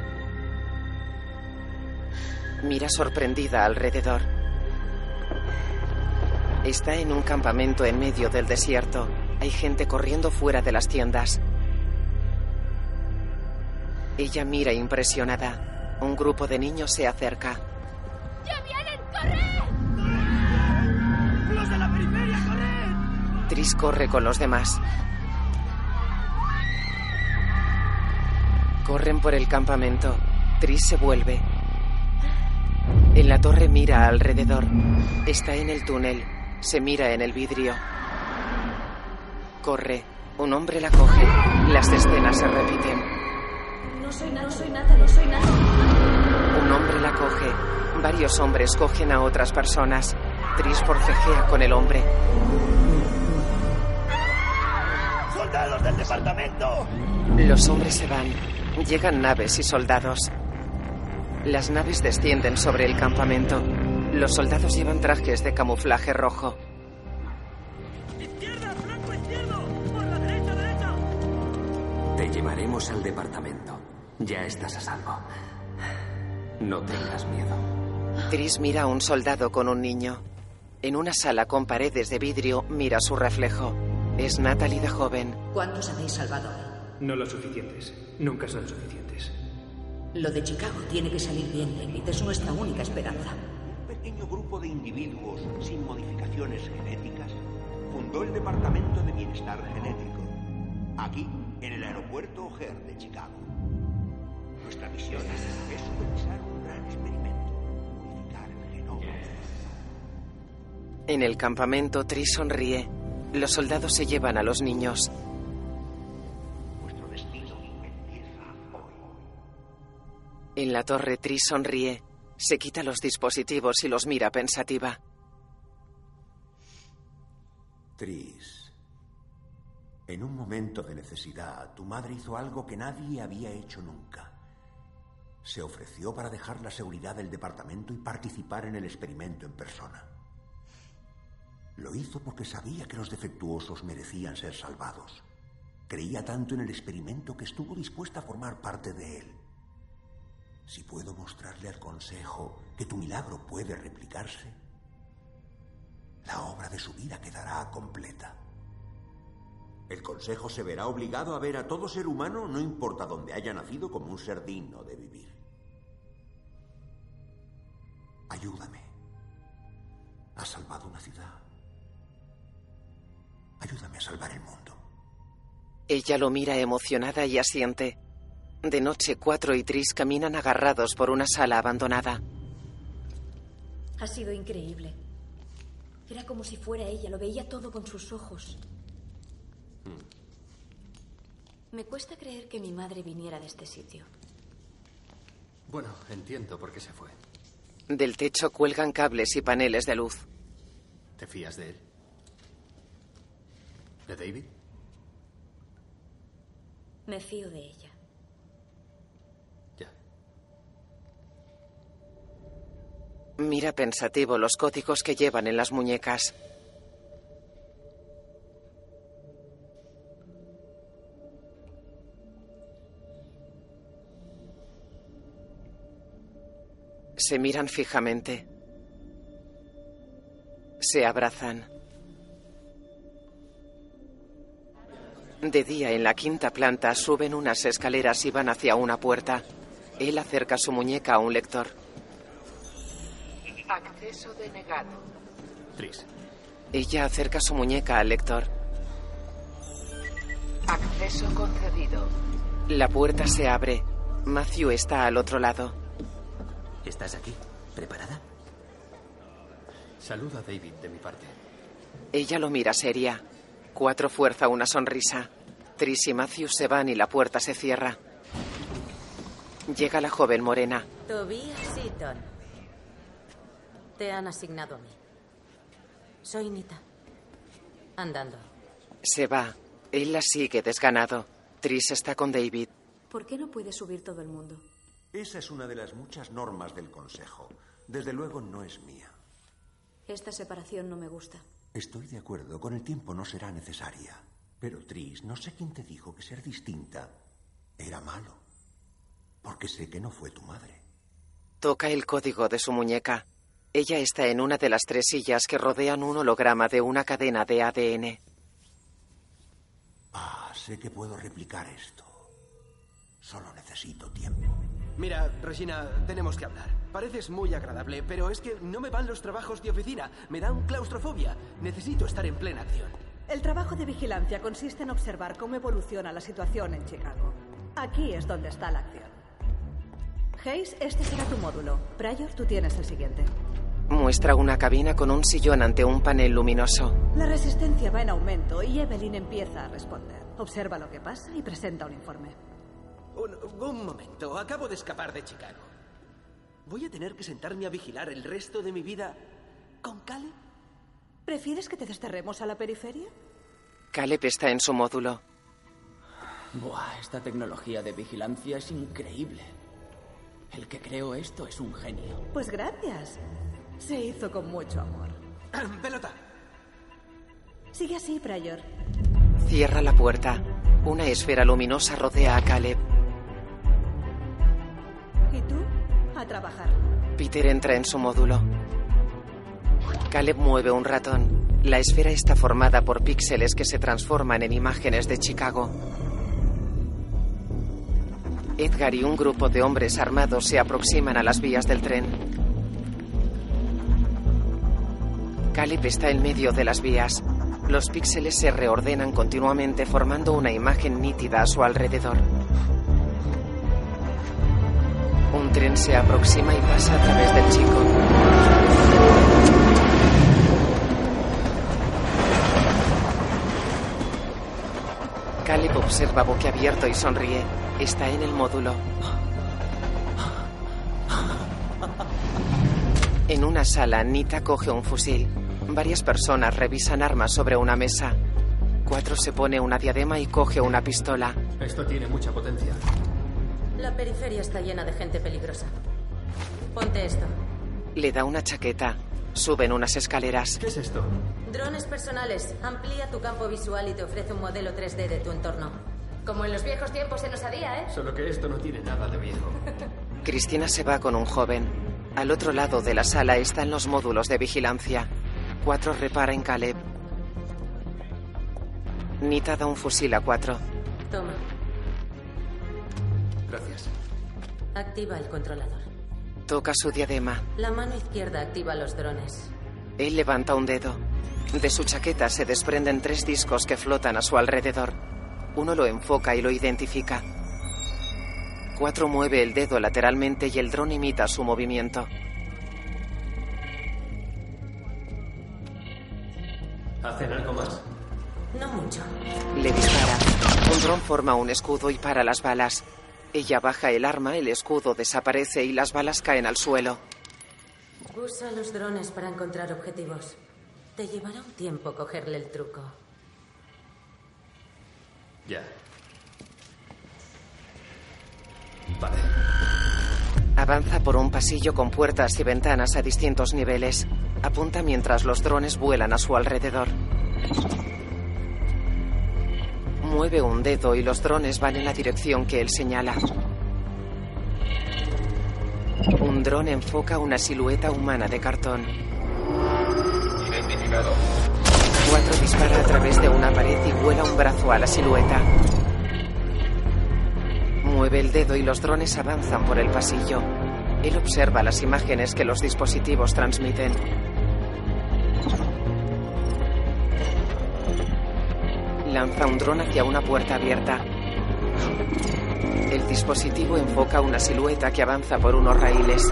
Mira sorprendida alrededor. Está en un campamento en medio del desierto. Hay gente corriendo fuera de las tiendas. Ella mira impresionada. Un grupo de niños se acerca. ¡Ya vienen! ¡Corred! ¡Los de la periferia, corred! Tris corre con los demás. Corren por el campamento. Tris se vuelve. En la torre mira alrededor. Está en el túnel. Se mira en el vidrio. Corre. Un hombre la coge. Las escenas se repiten. No soy, na- no soy Natalie, soy Natalie. Un hombre la coge. Varios hombres cogen a otras personas. Tris forcejea con el hombre. ¡Soldados del departamento! Los hombres se van. Llegan naves y soldados. Las naves descienden sobre el campamento. Los soldados llevan trajes de camuflaje rojo. Te llevaremos al departamento. Ya estás a salvo. No tengas miedo. Tris mira a un soldado con un niño. En una sala con paredes de vidrio mira su reflejo. Es Natalie de joven. ¿Cuántos habéis salvado? No lo suficientes. Nunca son suficientes. Lo de Chicago tiene que salir bien, David. Es nuestra única esperanza. Un pequeño grupo de individuos sin modificaciones genéticas fundó el Departamento de Bienestar Genético, aquí, en el aeropuerto O'Hare de Chicago. Nuestra misión es supervisar un gran experimento, modificar el genoma. En el campamento, Tris sonríe. Los soldados se llevan a los niños. Nuestro destino empieza hoy. En la torre, Tris sonríe. Se quita los dispositivos y los mira pensativa. Tris, en un momento de necesidad, tu madre hizo algo que nadie había hecho nunca. Se ofreció para dejar la seguridad del departamento y participar en el experimento en persona. Lo hizo porque sabía que los defectuosos merecían ser salvados. Creía tanto en el experimento que estuvo dispuesta a formar parte de él. Si puedo mostrarle al Consejo que tu milagro puede replicarse, la obra de su vida quedará completa. El Consejo se verá obligado a ver a todo ser humano, no importa dónde haya nacido, como un ser digno de vivir. Ayúdame. Has salvado una ciudad. Ayúdame a salvar el mundo. Ella lo mira emocionada y asiente. De noche, Cuatro y Tris caminan agarrados por una sala abandonada. Ha sido increíble. Era como si fuera ella, lo veía todo con sus ojos. Me cuesta creer que mi madre viniera de este sitio. Bueno, entiendo por qué se fue. Del techo cuelgan cables y paneles de luz. ¿Te fías de él? ¿De David? Me fío de ella. Mira pensativo los códigos que llevan en las muñecas. Se miran fijamente. Se abrazan. De día, en la quinta planta, suben unas escaleras y van hacia una puerta. Él acerca su muñeca a un lector. Acceso denegado. Tris. Ella acerca su muñeca al lector. Acceso concedido. La puerta se abre. Matthew está al otro lado. ¿Estás aquí? ¿Preparada? Saluda a David de mi parte. Ella lo mira seria. Cuatro fuerza una sonrisa. Tris y Matthew se van y la puerta se cierra. Llega la joven morena. Tobias Seaton. Te han asignado a mí. Soy Nita. Andando. Se va. Él la sigue desganado. Tris está con David. ¿Por qué no puede subir todo el mundo? Esa es una de las muchas normas del Consejo. Desde luego no es mía. Esta separación no me gusta. Estoy de acuerdo, con el tiempo no será necesaria. Pero, Tris, no sé quién te dijo que ser distinta era malo. Porque sé que no fue tu madre. Toca el código de su muñeca. Ella está en una de las tres sillas que rodean un holograma de una cadena de ADN. Ah, sé que puedo replicar esto. Solo necesito tiempo. Mira, Regina, tenemos que hablar. Pareces muy agradable, pero es que no me van los trabajos de oficina. Me dan claustrofobia. Necesito estar en plena acción. El trabajo de vigilancia consiste en observar cómo evoluciona la situación en Chicago. Aquí es donde está la acción. Hayes, este será tu módulo. Pryor, tú tienes el siguiente. Muestra una cabina con un sillón ante un panel luminoso. La resistencia va en aumento y Evelyn empieza a responder. Observa lo que pasa y presenta un informe. Un, un, momento, acabo de escapar de Chicago. ¿Voy a tener que sentarme a vigilar el resto de mi vida con Caleb? ¿Prefieres que te desterremos a la periferia? Caleb está en su módulo. Buah, esta tecnología de vigilancia es increíble. El que creó esto es un genio. Pues gracias. Se hizo con mucho amor. ¡Pelota! Sigue así, Pryor. Cierra la puerta. Una esfera luminosa rodea a Caleb. Peter entra en su módulo. Caleb mueve un ratón. La esfera está formada por píxeles que se transforman en imágenes de Chicago. Edgar y un grupo de hombres armados se aproximan a las vías del tren. Caleb está en medio de las vías. Los píxeles se reordenan continuamente formando una imagen nítida a su alrededor. Un tren se aproxima y pasa a través del chico. Caleb observa boquiabierto y sonríe. Está en el módulo. En una sala, Nita coge un fusil. Varias personas revisan armas sobre una mesa. Cuatro se pone una diadema y coge una pistola. Esto tiene mucha potencia. La periferia está llena de gente peligrosa. Ponte esto. Le da una chaqueta. Suben unas escaleras. ¿Qué es esto? Drones personales. Amplía tu campo visual y te ofrece un modelo 3D de tu entorno. Como en los viejos tiempos en Osadía, ¿eh? Solo que esto no tiene nada de viejo. Cristina se va con un joven. Al otro lado de la sala están los módulos de vigilancia. Cuatro repara en Caleb. Nita da un fusil a cuatro. Toma. Gracias. Activa el controlador. Toca su diadema. La mano izquierda activa los drones. Él levanta un dedo. De su chaqueta se desprenden tres discos que flotan a su alrededor. Uno lo enfoca y lo identifica. Cuatro mueve el dedo lateralmente y el dron imita su movimiento. ¿Hacen algo más? No mucho. Le dispara. Un dron forma un escudo y para las balas. Ella baja el arma, el escudo desaparece y las balas caen al suelo. Usa los drones para encontrar objetivos. Te llevará un tiempo cogerle el truco. Ya. Vale. Avanza por un pasillo con puertas y ventanas a distintos niveles. Apunta mientras los drones vuelan a su alrededor. Mueve un dedo y los drones van en la dirección que él señala. Un dron enfoca una silueta humana de cartón. Identificado. Cuatro dispara a través de una pared y vuela un brazo a la silueta. Mueve el dedo y los drones avanzan por el pasillo. Él observa las imágenes que los dispositivos transmiten. Lanza un dron hacia una puerta abierta. El dispositivo enfoca una silueta que avanza por unos raíles.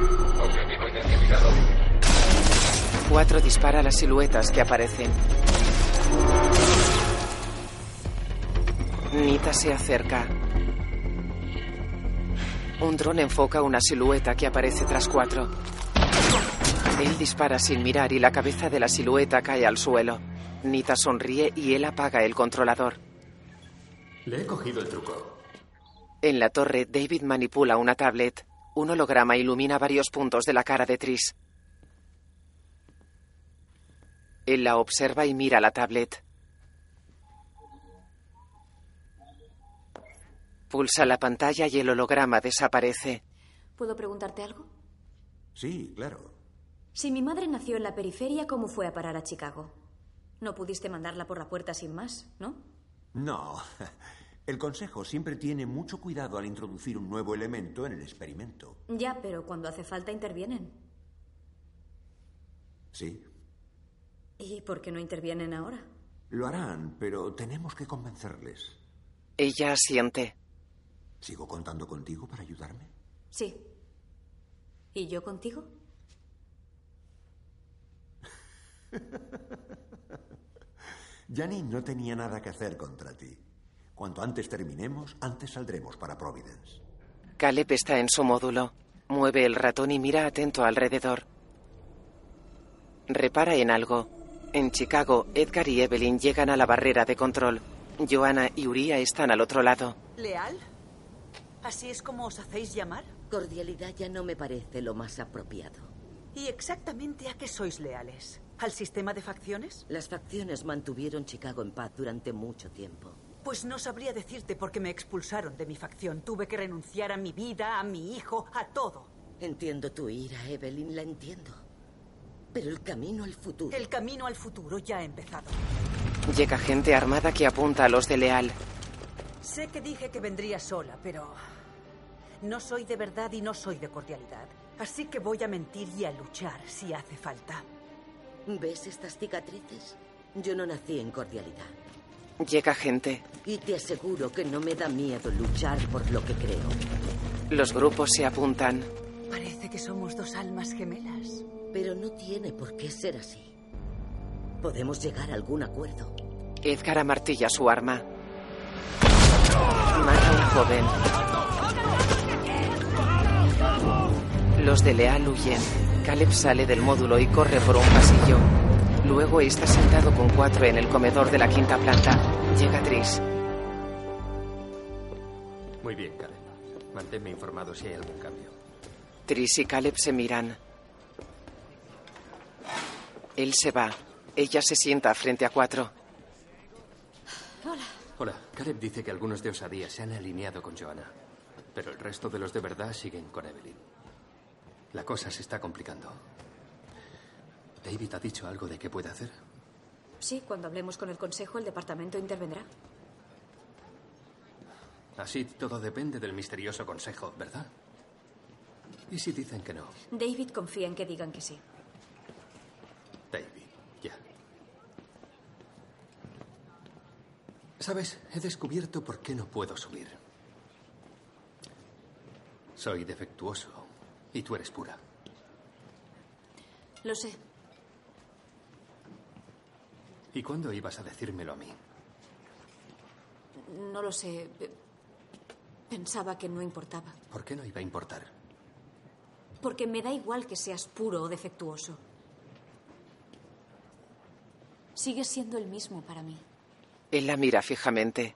Cuatro dispara las siluetas que aparecen. Nita se acerca. Un dron enfoca una silueta que aparece tras cuatro. Él dispara sin mirar y la cabeza de la silueta cae al suelo. Nita sonríe y él apaga el controlador. Le he cogido el truco. En la torre, David manipula una tablet. Un holograma ilumina varios puntos de la cara de Tris. Él la observa y mira la tablet. Pulsa la pantalla y el holograma desaparece. ¿Puedo preguntarte algo? Sí, claro. Si mi madre nació en la periferia, ¿cómo fue a parar a Chicago? No pudiste mandarla por la puerta sin más, ¿no? No. El Consejo siempre tiene mucho cuidado al introducir un nuevo elemento en el experimento. Ya, pero cuando hace falta intervienen. Sí, ¿Y por qué no intervienen ahora? lo harán, pero tenemos que convencerles. Ella asiente. ¿Sigo contando contigo para ayudarme? Sí. ¿Y yo contigo? Janine no tenía nada que hacer contra ti. Cuanto antes terminemos, antes saldremos para Providence. Caleb está en su módulo. Mueve el ratón y mira atento alrededor. Repara en algo. En Chicago, Edgar y Evelyn llegan a la barrera de control. Joanna y Uriah están al otro lado. ¿Leal? ¿Así es como os hacéis llamar? Cordialidad ya no me parece lo más apropiado. ¿Y exactamente a qué sois leales? ¿Al sistema de facciones? Las facciones mantuvieron Chicago en paz durante mucho tiempo. Pues no sabría decirte por qué me expulsaron de mi facción. Tuve que renunciar a mi vida, a mi hijo, a todo. Entiendo tu ira, Evelyn, la entiendo. Pero el camino al futuro. El camino al futuro ya ha empezado. Llega gente armada que apunta a los de Leal. Sé que dije que vendría sola, pero no soy de verdad y no soy de cordialidad. Así que voy a mentir y a luchar si hace falta. ¿Ves estas cicatrices? Yo no nací en cordialidad. Llega gente. Y te aseguro que no me da miedo luchar por lo que creo. Los grupos se apuntan. Parece que somos dos almas gemelas. Pero no tiene por qué ser así. Podemos llegar a algún acuerdo. Edgar amartilla su arma. Mata a un joven. Los de Leal huyen. Caleb sale del módulo y corre por un pasillo. Luego está sentado con cuatro en el comedor de la quinta planta. Llega Tris. Muy bien, Caleb. Manténme informado si hay algún cambio. Tris y Caleb se miran. Él se va. Ella se sienta frente a cuatro. Hola. Hola. Caleb dice que algunos de Osadía se han alineado con Joanna. Pero el resto de los de verdad siguen con Evelyn. La cosa se está complicando. ¿David ha dicho algo de qué puede hacer? Sí, cuando hablemos con el consejo, el departamento intervendrá. Así todo depende del misterioso consejo, ¿verdad? ¿Y si dicen que no? David confía en que digan que sí. David, ya. ¿Sabes? He descubierto por qué no puedo subir. Soy defectuoso y tú eres pura. Lo sé. ¿Y cuándo ibas a decírmelo a mí? No lo sé. Pensaba que no importaba. ¿Por qué no iba a importar? Porque me da igual que seas puro o defectuoso. Sigues siendo el mismo para mí. Él la mira fijamente.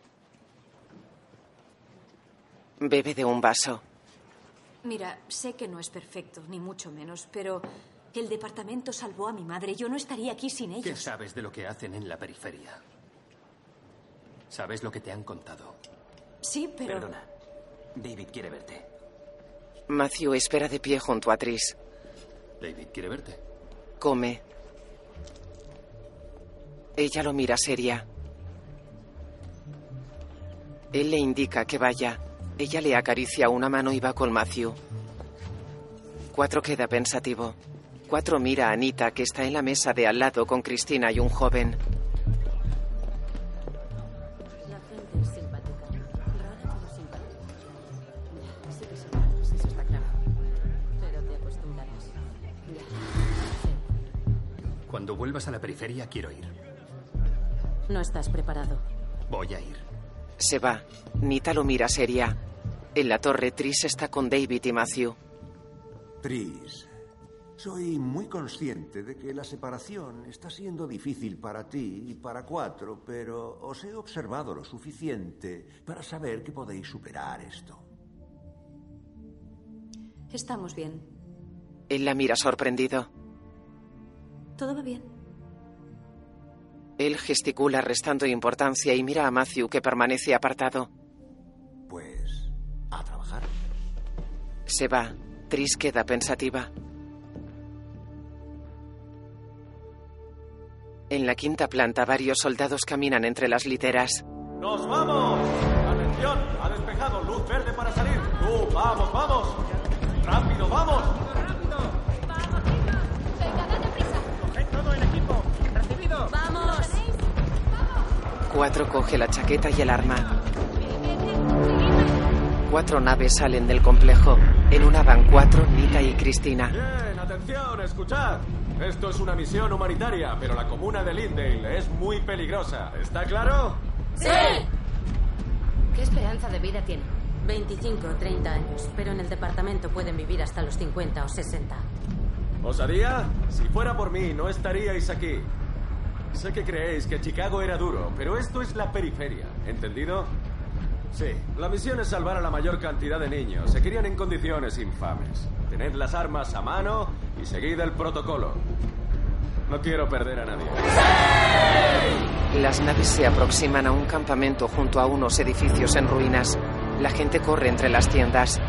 Bebe de un vaso. Mira, sé que no es perfecto, ni mucho menos, pero el departamento salvó a mi madre. Yo no estaría aquí sin ellos. ¿Qué sabes de lo que hacen en la periferia? ¿Sabes lo que te han contado? Sí, pero... Perdona. David quiere verte. Matthew espera de pie junto a Tris. David quiere verte. Come. Ella lo mira seria. Él le indica que vaya. Ella le acaricia una mano y va con Matthew. Cuatro queda pensativo. Cuatro mira a Anita, que está en la mesa de al lado con Cristina y un joven. La gente es simpática. Rara pero simpática. Sí que son malos, eso está claro. Pero te acostumbrarás. Cuando vuelvas a la periferia quiero ir. No estás preparado. Voy a ir. Se va. Nita lo mira seria. En la torre, Tris está con David y Matthew. Tris, soy muy consciente de que la separación está siendo difícil para ti y para cuatro, pero os he observado lo suficiente para saber que podéis superar esto. Estamos bien. Él la mira sorprendido. Todo va bien. Él gesticula restando importancia y mira a Matthew que permanece apartado. Pues, a trabajar. Se va. Tris queda pensativa. En la quinta planta varios soldados caminan entre las literas. ¡Nos vamos! ¡Atención! ¡Ha despejado! ¡Luz verde para salir! ¡Tú! ¡Vamos, vamos! ¡Rápido, vamos! Cuatro coge la chaqueta y el arma. Cuatro naves salen del complejo. En una van cuatro, Nita y Cristina. Bien, atención, escuchad. Esto es una misión humanitaria, pero la comuna de Lindale es muy peligrosa. ¿Está claro? ¡Sí! ¿Qué esperanza de vida tiene? 25 o 30 años, pero en el departamento pueden vivir hasta los 50 o 60. ¿Osadía? Si fuera por mí, no estaríais aquí. Sé que creéis que Chicago era duro, pero esto es la periferia, ¿entendido? Sí, la misión es salvar a la mayor cantidad de niños. Se crían en condiciones infames. Tened las armas a mano y seguid el protocolo. No quiero perder a nadie. Las naves se aproximan a un campamento junto a unos edificios en ruinas. La gente corre entre las tiendas.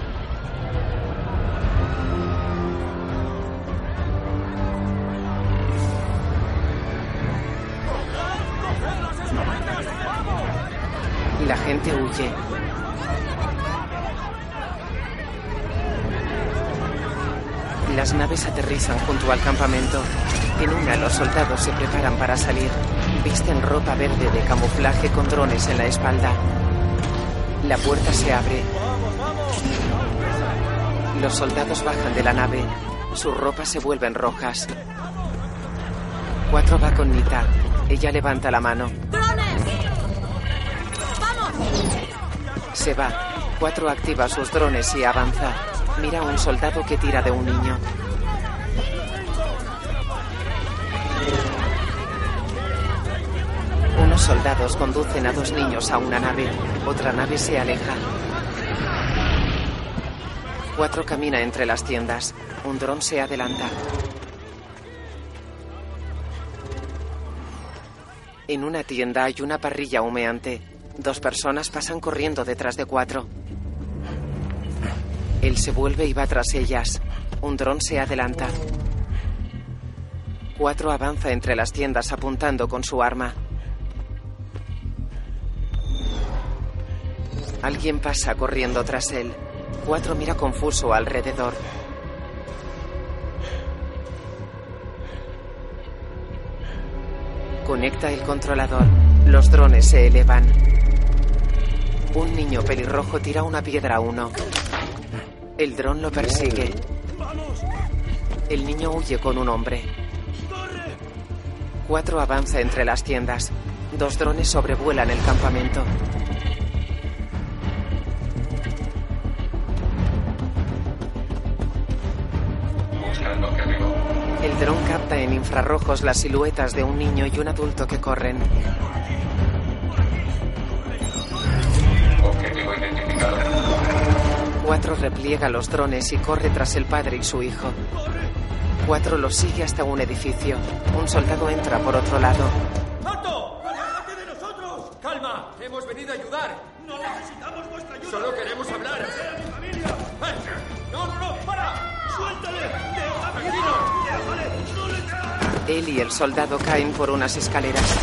La gente huye. Las naves aterrizan junto al campamento. En una, los soldados se preparan para salir. Visten ropa verde de camuflaje con drones en la espalda. La puerta se abre. Los soldados bajan de la nave. Sus ropas se vuelven rojas. Cuatro va con Nita. Ella levanta la mano. Se va. Cuatro activa sus drones y avanza. Mira a un soldado que tira de un niño. Unos soldados conducen a dos niños a una nave. Otra nave se aleja. Cuatro camina entre las tiendas. Un dron se adelanta. En una tienda hay una parrilla humeante. Dos personas pasan corriendo detrás de cuatro. Él se vuelve y va tras ellas. Un dron se adelanta. Cuatro avanza entre las tiendas apuntando con su arma. Alguien pasa corriendo tras él. Cuatro mira confuso alrededor. Conecta el controlador. Los drones se elevan. Un niño pelirrojo tira una piedra a uno. El dron lo persigue. El niño huye con un hombre. Cuatro avanza entre las tiendas. Dos drones sobrevuelan el campamento. Objetivo. El dron capta en infrarrojos las siluetas de un niño y un adulto que corren. Objetivo identificado. Cuatro repliega los drones y corre tras el padre y su hijo. Cuatro los sigue hasta un edificio. Un soldado entra por otro lado. ¡Alto! ¡Aléjate de nosotros! ¡Calma! Hemos venido a ayudar. ¡No necesitamos vuestra ayuda! Solo queremos hablar. ¡Sea mi familia! ¡No, no, no! ¡Para! ¡Suéltale! ¡Déjame! ¡Déjale! ¡No le! Él y el soldado caen por unas escaleras.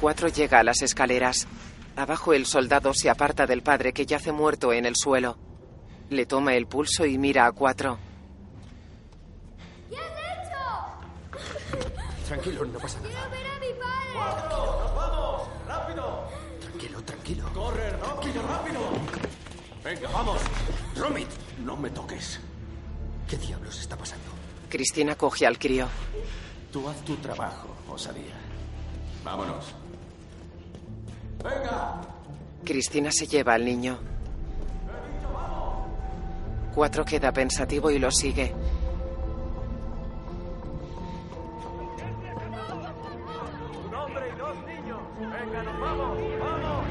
Cuatro llega a las escaleras. Abajo el soldado se aparta del padre que yace muerto en el suelo. Le toma el pulso y mira a cuatro. ¿Qué has hecho? Tranquilo, no pasa nada. ¡Quiero ver a mi padre! ¡Nos vamos! ¡Rápido! Tranquilo, tranquilo. ¡Corre, rápido, rápido! Venga, vamos. Romit, no me toques. ¿Qué diablos está pasando? Cristina coge al crío. Tú haz tu trabajo, osadía. Vámonos. ¡Venga! Cristina se lleva al niño. Cuatro queda pensativo y lo sigue. ¡Un hombre y dos niños! ¡Venga, nos vamos! ¡Vamos!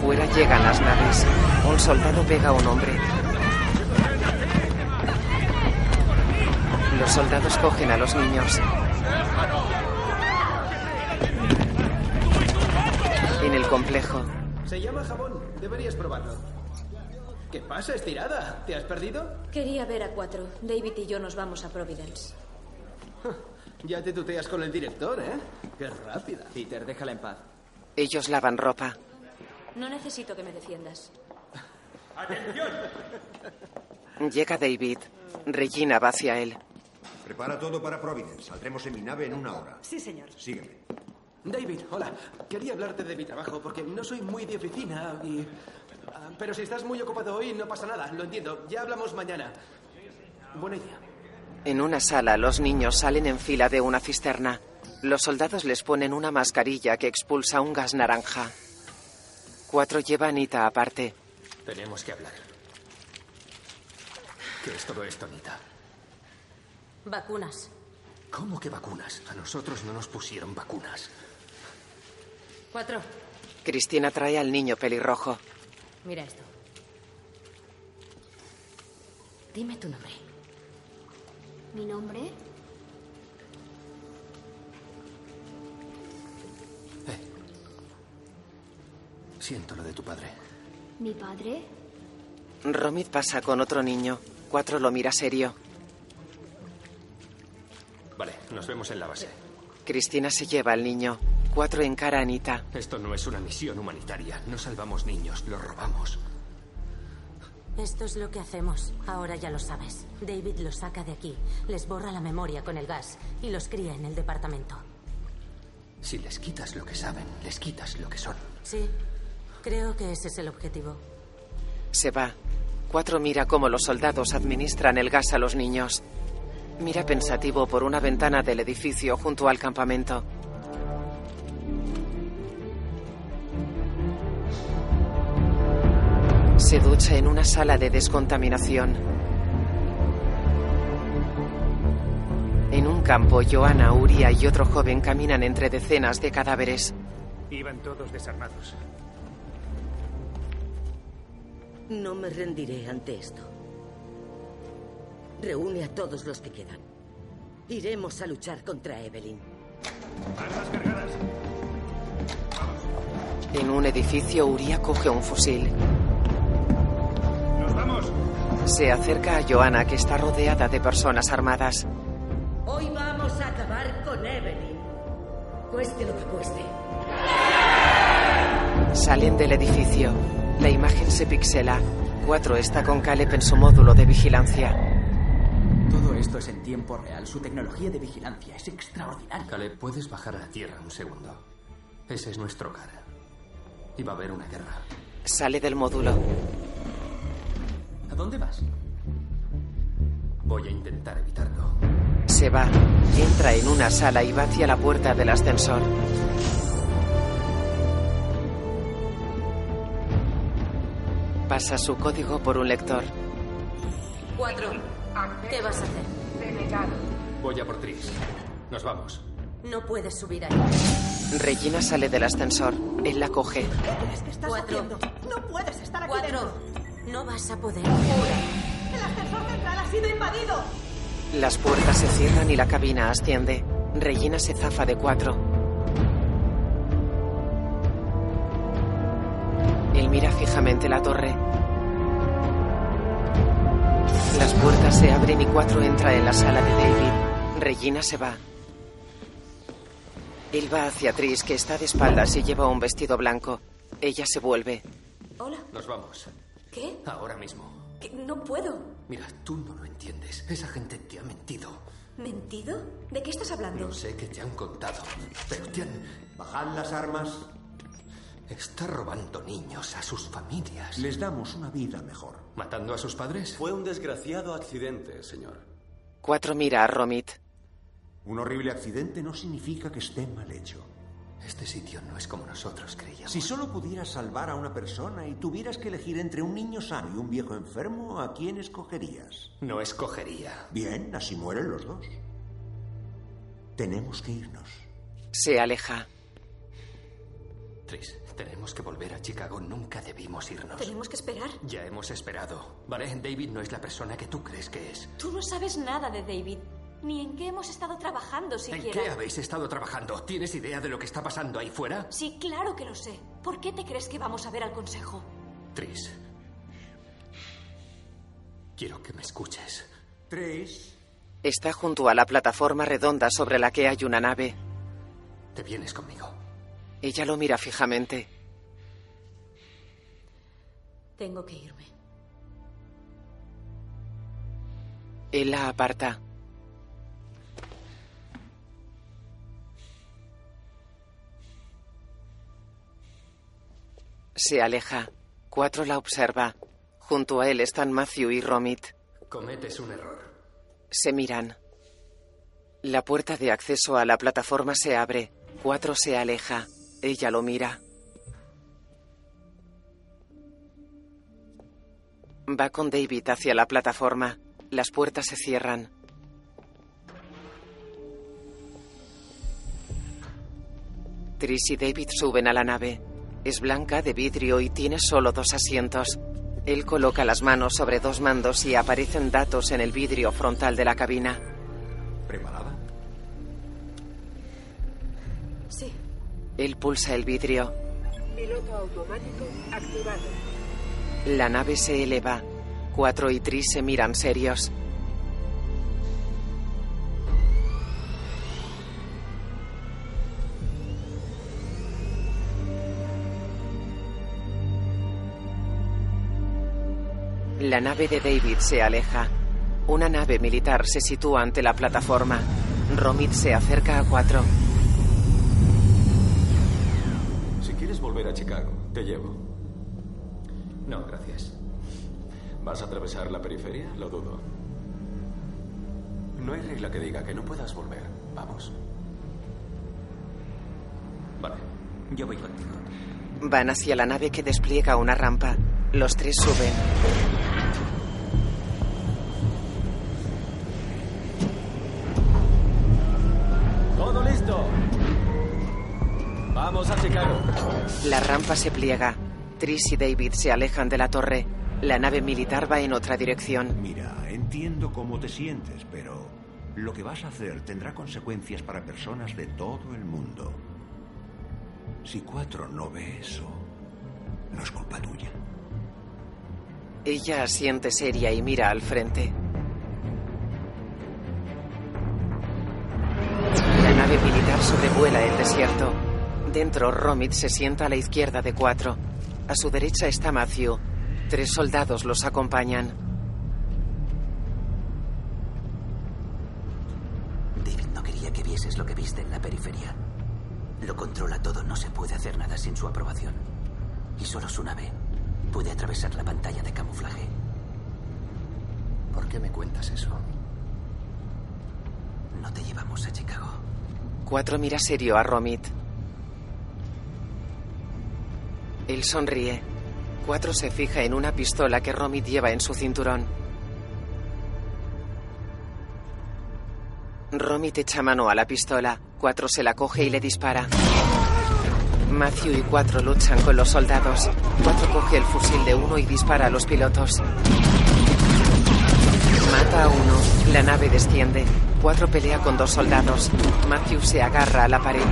Fuera llegan las naves. Un soldado pega a un hombre. Los soldados cogen a los niños. En el complejo, Se llama jabón. Deberías probarlo. ¿Qué pasa, estirada? ¿Te has perdido? Quería ver a cuatro. David y yo nos vamos a Providence. Ya te tuteas con el director, ¿eh? Qué rápida. Peter, déjala en paz. ellos lavan ropa. No necesito que me defiendas. ¡Atención! Llega David. Regina va hacia él. Prepara todo para Providence. Saldremos en mi nave en una hora. Sí, señor. Sígueme. David, hola. Quería hablarte de mi trabajo porque no soy muy de oficina y... ah, Pero si estás muy ocupado hoy, no pasa nada. Lo entiendo. Ya hablamos mañana. Buena idea. En una sala, los niños salen en fila de una cisterna. Los soldados les ponen una mascarilla que expulsa un gas naranja. Cuatro lleva a Anita aparte. Tenemos que hablar. ¿Qué es todo esto, Anita? Vacunas. ¿Cómo que vacunas? A nosotros no nos pusieron vacunas. Cuatro. Cristina trae al niño pelirrojo. Mira esto. Dime tu nombre. ¿Mi nombre? Siento lo de tu padre. ¿Mi padre? Romit pasa con otro niño. Cuatro lo mira serio. Vale, nos vemos en la base. Cristina se lleva al niño. Cuatro encara a Anita. Esto no es una misión humanitaria. No salvamos niños, los robamos. Esto es lo que hacemos. Ahora ya lo sabes. David los saca de aquí, les borra la memoria con el gas y los cría en el departamento. Si les quitas lo que saben, les quitas lo que son. Sí, creo que ese es el objetivo. Se va. Cuatro mira cómo los soldados administran el gas a los niños. Mira pensativo por una ventana del edificio junto al campamento. Se ducha en una sala de descontaminación. En un campo, Joana, Uria y otro joven caminan entre decenas de cadáveres. Iban todos desarmados. No me rendiré ante esto. Reúne a todos los que quedan. Iremos a luchar contra Evelyn. Armas cargadas. En un edificio, Uria coge un fusil. ¡Nos vamos! Se acerca a Joana, que está rodeada de personas armadas. Hoy vamos a acabar con Evelyn. Cueste lo que cueste. Salen del edificio. La imagen se pixela. Cuatro está con Caleb en su módulo de vigilancia. Todo esto es en tiempo real. Su tecnología de vigilancia es extraordinaria. Caleb, ¿puedes bajar a la tierra un segundo? Ese es nuestro hogar. Y va a haber una guerra. Sale del módulo. ¿A dónde vas? Voy a intentar evitarlo. Se va. Entra en una sala y va hacia la puerta del ascensor. Pasa su código por un lector. Cuatro. ¿Qué vas a hacer? Voy a por Tris. Nos vamos. No puedes subir ahí. Regina sale del ascensor. Él la coge. ¿Qué estás Cuatro. haciendo? No puedes estar aquí Cuatro. dentro. No vas a poder. El ascensor central ha sido invadido. Las puertas se cierran y la cabina asciende. Regina se zafa de cuatro. Él mira fijamente la torre. Las puertas se abren y cuatro entra en la sala de David. Regina se va. Él va hacia Tris, que está de espaldas y lleva un vestido blanco. Ella se vuelve. Hola. Nos vamos. ¿Qué? Ahora mismo. ¿Qué? No puedo. Mira, tú no lo entiendes. Esa gente te ha mentido. ¿Mentido? ¿De qué estás hablando? No sé qué te han contado, pero te han... Bajad las armas. Está robando niños a sus familias. Les damos una vida mejor. ¿Matando a sus padres? Fue un desgraciado accidente, señor. Cuatro mira a Romit. Un horrible accidente no significa que esté mal hecho. Este sitio no es como nosotros creíamos. Si solo pudieras salvar a una persona y tuvieras que elegir entre un niño sano y un viejo enfermo, ¿a quién escogerías? No escogería. Bien, así mueren los dos. Tenemos que irnos. Se aleja. Tris, tenemos que volver a Chicago. Nunca debimos irnos. ¿Tenemos que esperar? Ya hemos esperado. ¿Vale? David no es la persona que tú crees que es. Tú no sabes nada de David. Ni en qué hemos estado trabajando ¿En siquiera. qué habéis estado trabajando? ¿Tienes idea de lo que está pasando ahí fuera? Sí, claro que lo sé. ¿Por qué te crees que vamos a ver al consejo? Tris. Quiero que me escuches. Tres. Está junto a la plataforma redonda sobre la que hay una nave. Te vienes conmigo. Ella lo mira fijamente. Tengo que irme. Él la aparta. Se aleja. Cuatro la observa. Junto a él están Matthew y Romit. Cometes un error. Se miran. La puerta de acceso a la plataforma se abre. Cuatro se aleja. Ella lo mira. Va con David hacia la plataforma. Las puertas se cierran. Tris y David suben a la nave. Es blanca de vidrio y tiene solo dos asientos. Él coloca las manos sobre dos mandos y aparecen datos en el vidrio frontal de la cabina. Él pulsa el vidrio. Piloto automático activado. La nave se eleva. Cuatro y Tris se miran serios. La nave de David se aleja. Una nave militar se sitúa ante la plataforma. Romit se acerca a cuatro. Si quieres volver a Chicago, te llevo. No, gracias. ¿Vas a atravesar la periferia? Lo dudo. No hay regla que diga que no puedas volver. Vamos. Vale. Yo voy contigo. Van hacia la nave que despliega una rampa. Los tres suben. ¡Todo listo! ¡Vamos a Chicago! La rampa se pliega. Tris y David se alejan de la torre. La nave militar va en otra dirección. Mira, entiendo cómo te sientes, pero lo que vas a hacer tendrá consecuencias para personas de todo el mundo. Si Cuatro no ve eso, no es culpa tuya. Ella asiente seria y mira al frente. La nave militar sobrevuela el desierto. Dentro, Romit se sienta a la izquierda de cuatro. A su derecha está Matthew. Tres soldados los acompañan. David no quería que vieses lo que viste en la periferia. Lo controla todo, no se puede hacer nada sin su aprobación. Y solo su nave puede atravesar la pantalla de camuflaje. ¿Por qué me cuentas eso? No te llevamos a Chicago. Cuatro mira serio a Romit. Él sonríe. Cuatro se fija en una pistola que Romit lleva en su cinturón. Romit echa mano a la pistola. Cuatro se la coge y le dispara. Matthew y Cuatro luchan con los soldados. Cuatro coge el fusil de uno y dispara a los pilotos. Mata a uno. La nave desciende. Cuatro pelea con dos soldados. Matthew se agarra a la pared.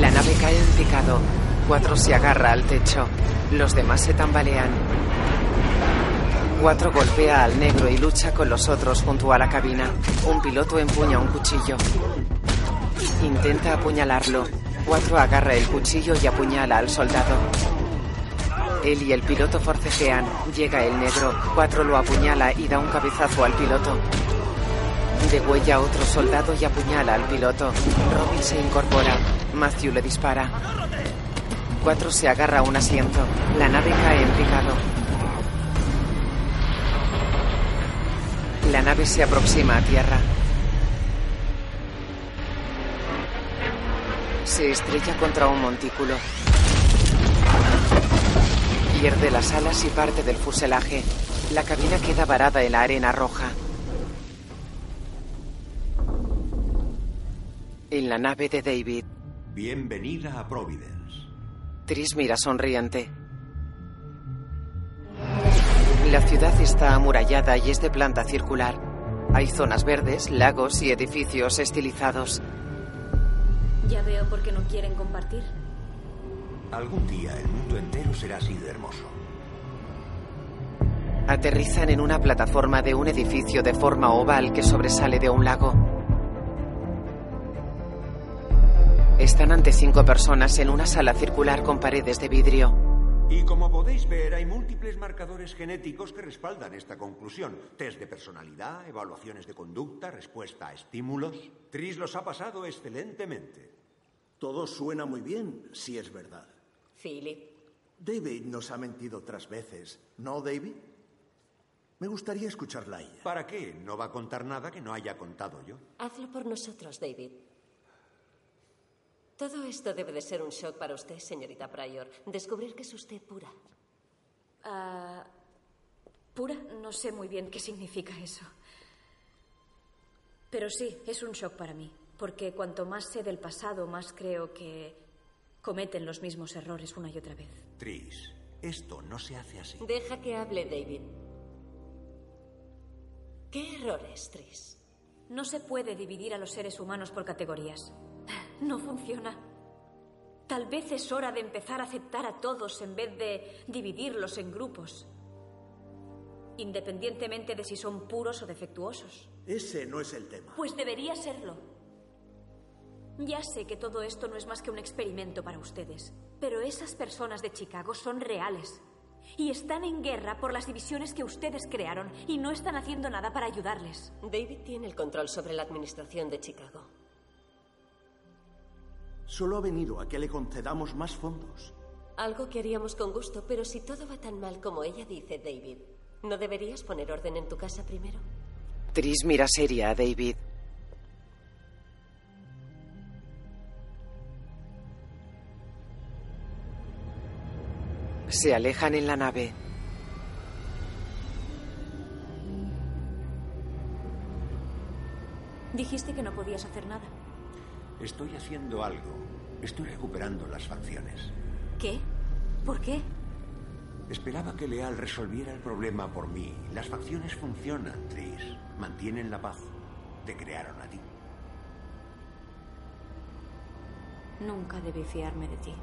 La nave cae en picado. Cuatro se agarra al techo. Los demás se tambalean. Cuatro golpea al negro y lucha con los otros junto a la cabina. Un piloto empuña un cuchillo. Intenta apuñalarlo. Cuatro agarra el cuchillo y apuñala al soldado. Él y el piloto forcejean. Llega el negro. Cuatro lo apuñala y da un cabezazo al piloto. Degüella a otro soldado y apuñala al piloto. Robin se incorpora. Matthew le dispara. Se agarra a un asiento. La nave cae en picado. La nave se aproxima a tierra. Se estrella contra un montículo. Pierde las alas y parte del fuselaje. La cabina queda varada en la arena roja. En la nave de David, Bienvenida a Providence. Tris mira sonriente. La ciudad está amurallada y es de planta circular. Hay zonas verdes, lagos y edificios estilizados. Ya veo por qué no quieren compartir. Algún día el mundo entero será así de hermoso. Aterrizan en una plataforma de un edificio de forma oval que sobresale de un lago. Están ante cinco personas en una sala circular con paredes de vidrio. Y como podéis ver, hay múltiples marcadores genéticos que respaldan esta conclusión. Test de personalidad, evaluaciones de conducta, respuesta a estímulos. Tris los ha pasado excelentemente. Todo suena muy bien, si es verdad. Philip. David nos ha mentido otras veces, ¿no, David? Me gustaría escucharla a ella. ¿Para qué? No va a contar nada que no haya contado yo. Hazlo por nosotros, David. Todo esto debe de ser un shock para usted, señorita Pryor. Descubrir que es usted pura. Ah, pura, no sé muy bien qué significa eso. Pero sí, es un shock para mí, porque cuanto más sé del pasado, más creo que cometen los mismos errores una y otra vez. Tris, esto no se hace así. Deja que hable David. ¿Qué errores, Tris? No se puede dividir a los seres humanos por categorías. No funciona. Tal vez es hora de empezar a aceptar a todos en vez de dividirlos en grupos. Independientemente de si son puros o defectuosos. Ese no es el tema. Pues debería serlo. Ya sé que todo esto no es más que un experimento para ustedes, pero esas personas de Chicago son reales. Y están en guerra por las divisiones que ustedes crearon y no están haciendo nada para ayudarles. David tiene el control sobre la administración de Chicago. Solo ha venido a que le concedamos más fondos. Algo que haríamos con gusto, pero si todo va tan mal como ella dice, David, ¿no deberías poner orden en tu casa primero? Tris mira seria a David. Se alejan en la nave. Dijiste que no podías hacer nada. Estoy haciendo algo. Estoy recuperando las facciones. ¿Qué? ¿Por qué? Esperaba que Leal resolviera el problema por mí. Las facciones funcionan, Tris. Mantienen la paz. Te crearon a ti. Nunca debí fiarme de ti.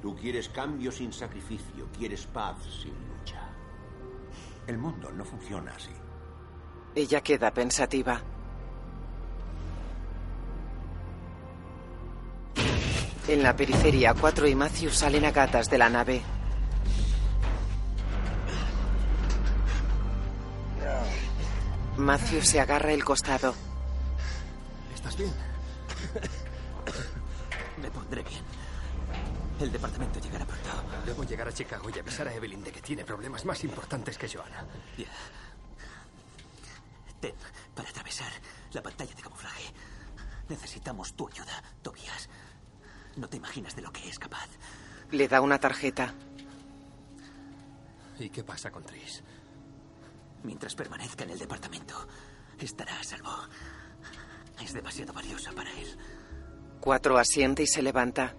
Tú quieres cambio sin sacrificio, quieres paz sin lucha. El mundo no funciona así. Ella queda pensativa. En la periferia, Cuatro y Matthew salen a gatas de la nave. Matthew se agarra el costado. ¿Estás bien? Me pondré bien. El departamento llegará pronto. Debo llegar a Chicago y avisar a Evelyn de que tiene problemas más importantes que Joanna. Ya. Ten, para atravesar la pantalla de camuflaje. Necesitamos tu ayuda, Tobias. No te imaginas de lo que es capaz. Le da una tarjeta. ¿Y qué pasa con Tris? Mientras permanezca en el departamento, estará a salvo. Es demasiado valiosa para él. Cuatro asiente y se levanta.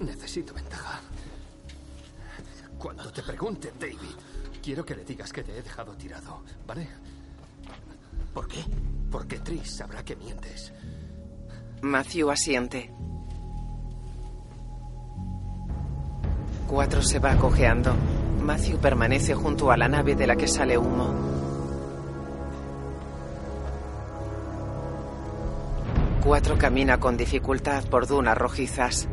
Necesito ventaja. Cuando te pregunte, David, quiero que le digas que te he dejado tirado, ¿vale? ¿Por qué? Porque Tris sabrá que mientes. Matthew asiente. Cuatro se va cojeando. Matthew permanece junto a la nave de la que sale humo. Cuatro camina con dificultad por dunas rojizas.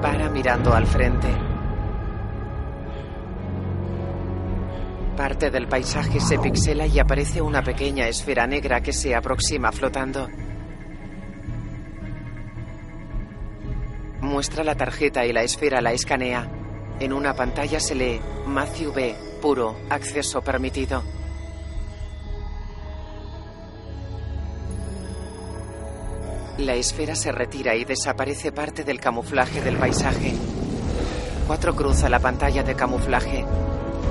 Para mirando al frente. Parte del paisaje se pixela y aparece una pequeña esfera negra que se aproxima flotando. Muestra la tarjeta y la esfera la escanea. En una pantalla se lee Matthew B. Puro. Acceso permitido. La esfera se retira y desaparece parte del camuflaje del paisaje. Cuatro cruza la pantalla de camuflaje.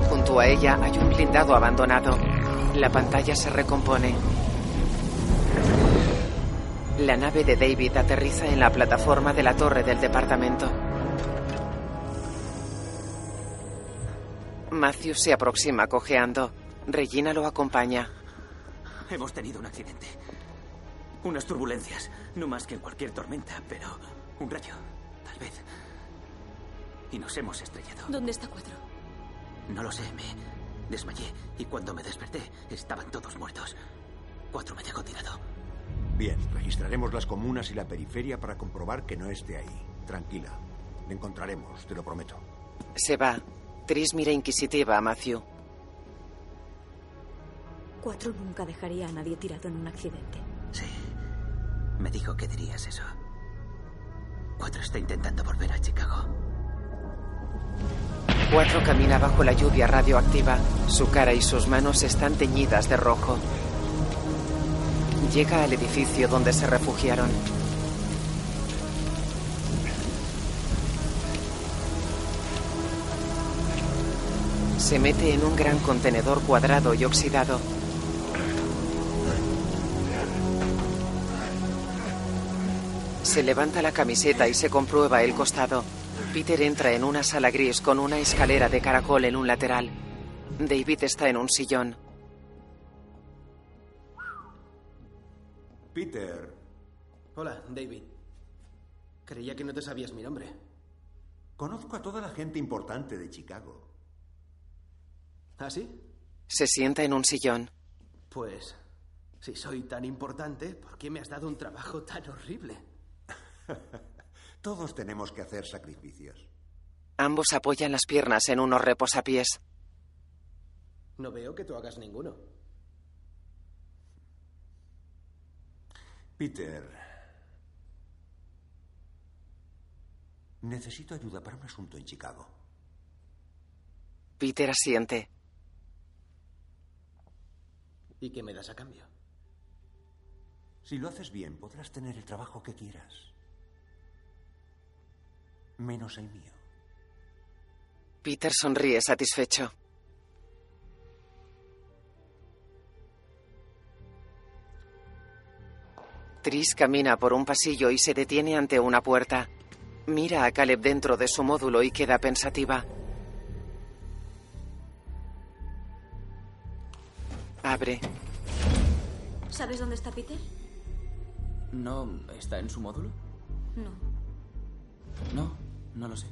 Junto a ella hay un blindado abandonado. La pantalla se recompone. La nave de David aterriza en la plataforma de la torre del departamento. Matthew se aproxima cojeando. Regina lo acompaña. Hemos tenido un accidente. Unas turbulencias. No más que en cualquier tormenta, pero un rayo, tal vez. Y nos hemos estrellado. ¿Dónde está Cuatro? No lo sé, me desmayé y cuando me desperté estaban todos muertos. Cuatro me dejó tirado. Bien, registraremos las comunas y la periferia para comprobar que no esté ahí. Tranquila, le encontraremos, te lo prometo. Se va. Tris mira inquisitiva a Matthew. Cuatro nunca dejaría a nadie tirado en un accidente. Sí. Me dijo que dirías eso. Cuatro está intentando volver a Chicago. Cuatro camina bajo la lluvia radioactiva. Su cara y sus manos están teñidas de rojo. Llega al edificio donde se refugiaron. Se mete en un gran contenedor cuadrado y oxidado. Se levanta la camiseta y se comprueba el costado. Peter entra en una sala gris con una escalera de caracol en un lateral. David está en un sillón. Peter. Hola, David. Creía que no te sabías mi nombre. Conozco a toda la gente importante de Chicago. ¿Ah, sí? Se sienta en un sillón. Pues, si soy tan importante, ¿por qué me has dado un trabajo tan horrible? Todos tenemos que hacer sacrificios. Ambos apoyan las piernas en unos reposapiés. No veo que tú hagas ninguno. Peter. Necesito ayuda para un asunto en Chicago. Peter asiente. ¿Y qué me das a cambio? Si lo haces bien, podrás tener el trabajo que quieras. Menos el mío. Peter sonríe satisfecho. Tris camina por un pasillo y se detiene ante una puerta. Mira a Caleb dentro de su módulo y queda pensativa. Abre. ¿Sabes dónde está Peter? ¿No está en su módulo? No. No, no lo sé.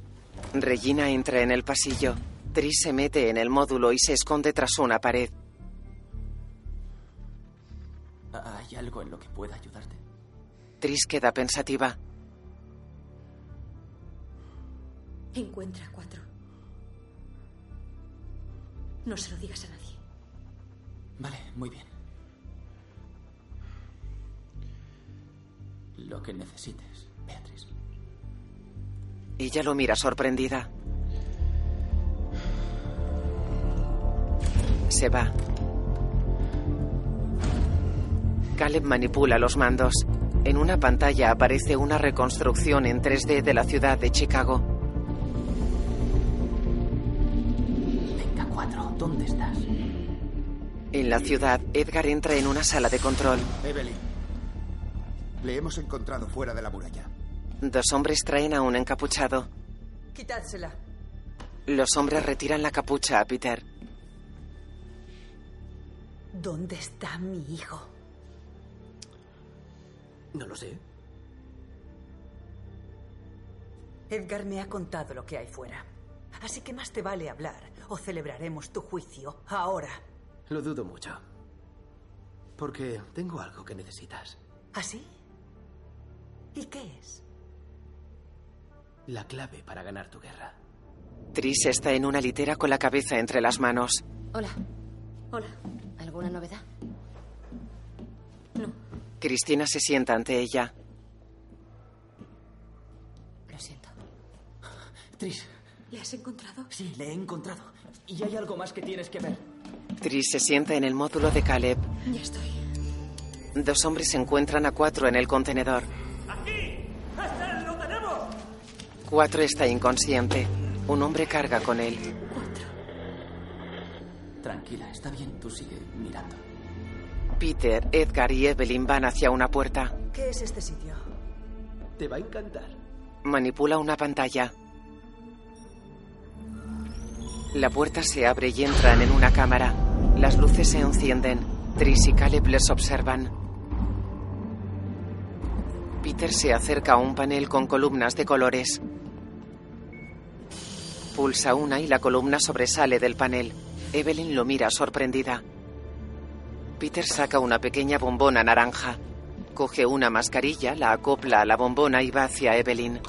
Regina entra en el pasillo. Tris se mete en el módulo y se esconde tras una pared. ¿Hay algo en lo que pueda ayudarte? Tris queda pensativa. Encuentra a cuatro. No se lo digas a nadie. Vale, muy bien. Lo que necesites, Beatriz. Ella lo mira sorprendida. Se va. Caleb manipula los mandos. En una pantalla aparece una reconstrucción en 3D de la ciudad de Chicago. Venga, cuatro, ¿dónde estás? En la ciudad, Edgar entra en una sala de control. Evelyn, le hemos encontrado fuera de la muralla. Dos hombres traen a un encapuchado. Quitádsela. Los hombres retiran la capucha a Peter. ¿Dónde está mi hijo? No lo sé. Edgar me ha contado lo que hay fuera. Así que más te vale hablar o celebraremos tu juicio ahora. Lo dudo mucho. Porque tengo algo que necesitas. ¿Así? ¿Y qué es? La clave para ganar tu guerra. Tris está en una litera con la cabeza entre las manos. Hola. Hola. ¿Alguna novedad? Cristina se sienta ante ella. Lo siento. Tris, ¿Le has encontrado? sí, le he encontrado. Y hay algo más que tienes que ver. Tris se sienta en el módulo de Caleb. Ya estoy. Dos hombres se encuentran a cuatro en el contenedor. ¡Aquí! ¡Este 4 está inconsciente. Un hombre carga con él. Tranquila, está bien, tú sigue mirando. Peter, Edgar y Evelyn van hacia una puerta. ¿Qué es este sitio? Te va a encantar. Manipula una pantalla. La puerta se abre y entran en una cámara. Las luces se encienden. Tris y Caleb les observan. Peter se acerca a un panel con columnas de colores. Pulsa una y la columna sobresale del panel. Evelyn lo mira sorprendida. Peter saca una pequeña bombona naranja. Coge una mascarilla, la acopla a la bombona y va hacia Evelyn.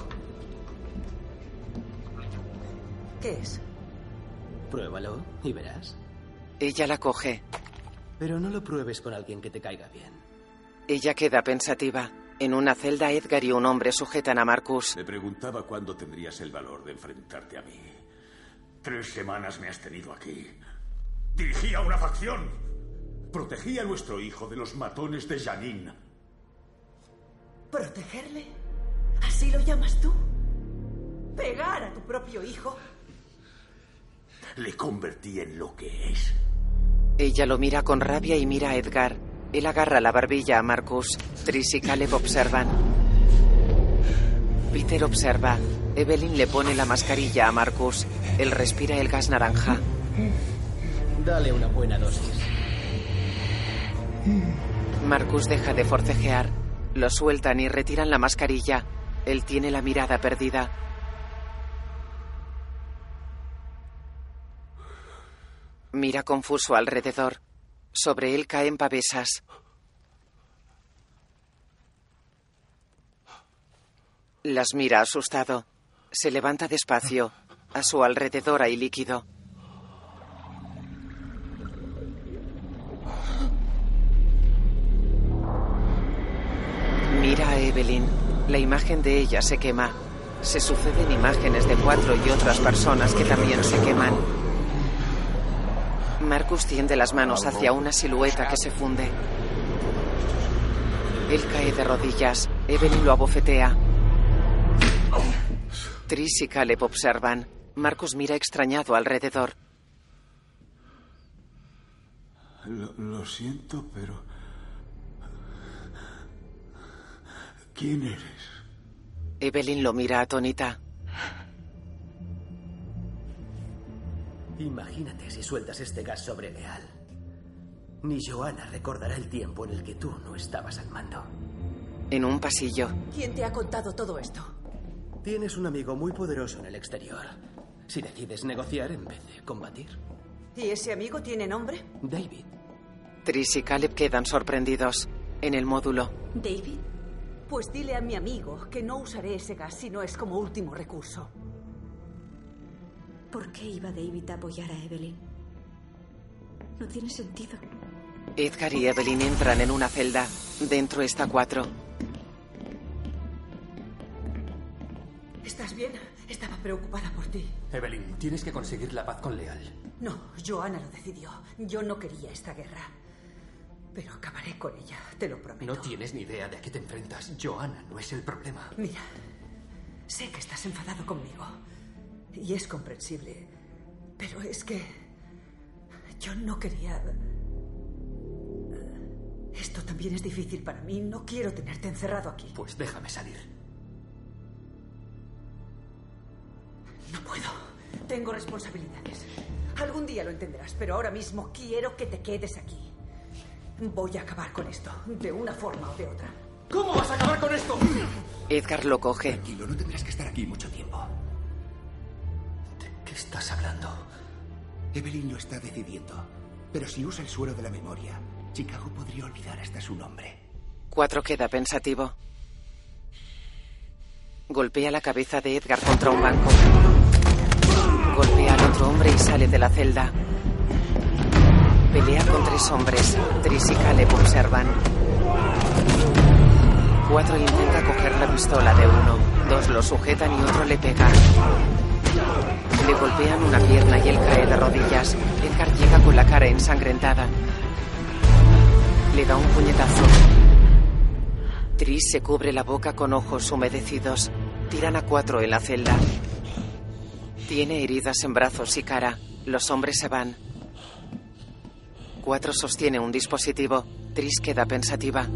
¿Qué es? Pruébalo y verás. Ella la coge. Pero no lo pruebes con alguien que te caiga bien. Ella queda pensativa. En una celda, Edgar y un hombre sujetan a Marcus. Me preguntaba cuándo tendrías el valor de enfrentarte a mí. Tres semanas me has tenido aquí. Dirigía una facción. Protegía a nuestro hijo de los matones de Janine. ¿Protegerle? ¿Así lo llamas tú? ¿Pegar a tu propio hijo? Le convertí en lo que es. Ella lo mira con rabia y mira a Edgar. Él agarra la barbilla a Marcus. Tris y Caleb observan. Peter observa. Evelyn le pone la mascarilla a Marcus. Él respira el gas naranja. Dale una buena dosis. Marcus deja de forcejear. Lo sueltan y retiran la mascarilla. Él tiene la mirada perdida. Mira confuso alrededor. Sobre él caen pavesas. Las mira asustado. Se levanta despacio. A su alrededor hay líquido. Mira a Evelyn. La imagen de ella se quema. Se suceden imágenes de cuatro y otras personas que también se queman. Marcus tiende las manos hacia una silueta que se funde. Él cae de rodillas. Evelyn lo abofetea. Tris y Caleb observan. Marcus mira extrañado alrededor. Lo, lo siento, pero... ¿Quién eres? Evelyn lo mira atónita. Imagínate si sueltas este gas sobre Leal. Ni Joanna recordará el tiempo en el que tú no estabas al mando. En un pasillo. ¿Quién te ha contado todo esto? Tienes un amigo muy poderoso en el exterior. Si decides negociar en vez de combatir. ¿Y ese amigo tiene nombre? David. Tris y Caleb quedan sorprendidos. En el módulo. ¿David? Pues dile a mi amigo que no usaré ese gas si no es como último recurso. ¿Por qué iba David a apoyar a Evelyn? No tiene sentido. Edgar y Evelyn entran en una celda. Dentro está cuatro. ¿Estás bien? Estaba preocupada por ti. Evelyn, tienes que conseguir la paz con Leal. No, Joanna lo decidió. Yo no quería esta guerra. Pero acabaré con ella, te lo prometo. No tienes ni idea de a qué te enfrentas. Joanna no es el problema. Mira, sé que estás enfadado conmigo. Y es comprensible. Pero es que... Yo no quería... Esto también es difícil para mí. No quiero tenerte encerrado aquí. Pues déjame salir. Tengo responsabilidades. Algún día lo entenderás, pero ahora mismo quiero que te quedes aquí. Voy a acabar con esto, de una forma o de otra. ¿Cómo vas a acabar con esto? Edgar lo coge. Tranquilo, no tendrás que estar aquí mucho tiempo. ¿De qué estás hablando? Evelyn lo está decidiendo. Pero si usa el suero de la memoria, Chicago podría olvidar hasta su nombre. Cuatro queda pensativo. Golpea la cabeza de Edgar contra un banco. Golpea al otro hombre y sale de la celda. Pelea con tres hombres. Tris y Caleb observan. Cuatro intenta coger la pistola de uno. Dos lo sujetan y otro le pega. Le golpean una pierna y él cae de rodillas. Edgar llega con la cara ensangrentada. Le da un puñetazo. Tris se cubre la boca con ojos humedecidos. Tiran a cuatro en la celda. Tiene heridas en brazos y cara. Los hombres se van. Cuatro sostiene un dispositivo. Tris queda pensativa.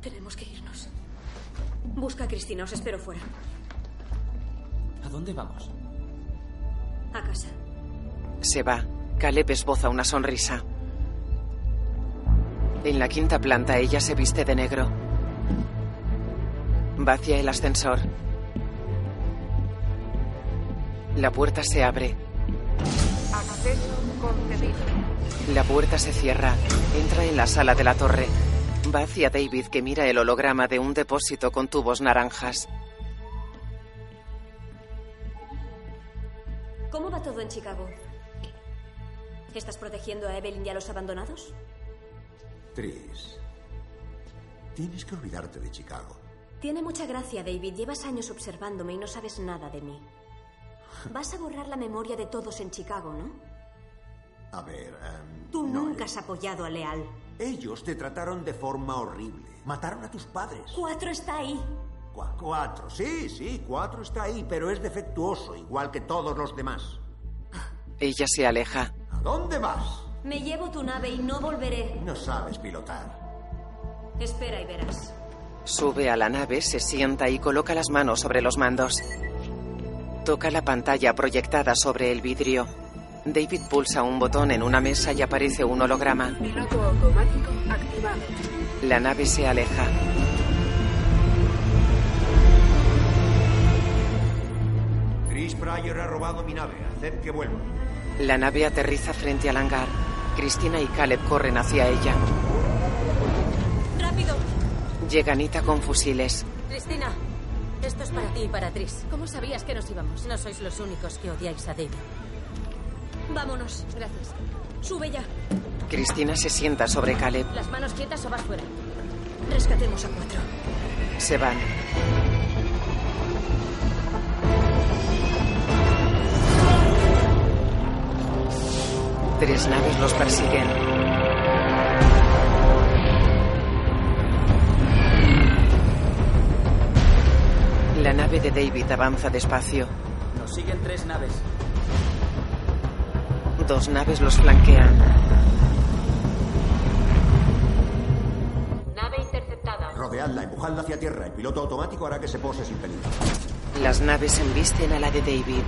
Tenemos que irnos. Busca a Cristina, os espero fuera. ¿A dónde vamos? A casa. Se va. Caleb esboza una sonrisa. En la quinta planta ella se viste de negro. Va hacia el ascensor. La puerta se abre. Acceso concedido. La puerta se cierra. Entra en la sala de la torre. Va hacia David que mira el holograma de un depósito con tubos naranjas. ¿Cómo va todo en Chicago? ¿Estás protegiendo a Evelyn y a los abandonados? Tris, tienes que olvidarte de Chicago. Tiene mucha gracia, David. Llevas años observándome y no sabes nada de mí. Vas a borrar la memoria de todos en Chicago, ¿no? A ver, em, Tú no, nunca has apoyado a Leal. Ellos te trataron de forma horrible. Mataron a tus padres. Cuatro está ahí. Cua- cuatro, sí, sí, cuatro está ahí, pero es defectuoso, igual que todos los demás. Ella se aleja. ¿A dónde vas? Me llevo tu nave y no volveré. No sabes pilotar. Espera y verás. Sube a la nave, se sienta y coloca las manos sobre los mandos. Toca la pantalla proyectada sobre el vidrio. David pulsa un botón en una mesa y aparece un holograma. Piloto automático activado. La nave se aleja. Chris Pryor ha robado mi nave. Haced que vuelva. La nave aterriza frente al hangar. Cristina y Caleb corren hacia ella. ¡Rápido! Llega Anita con fusiles. Cristina, esto es para ti y para Tris. ¿Cómo sabías que nos íbamos? No sois los únicos que odiáis a David. Vámonos. Gracias. Sube ya. Cristina se sienta sobre Caleb. ¿Las manos quietas o vas fuera? Rescatemos a cuatro. Se van. Tres naves los persiguen. La nave de David avanza despacio. Nos siguen tres naves. Dos naves los flanquean. Nave interceptada. Rodeadla, empujadla hacia tierra. El piloto automático hará que se pose sin peligro. Las naves embisten a la de David.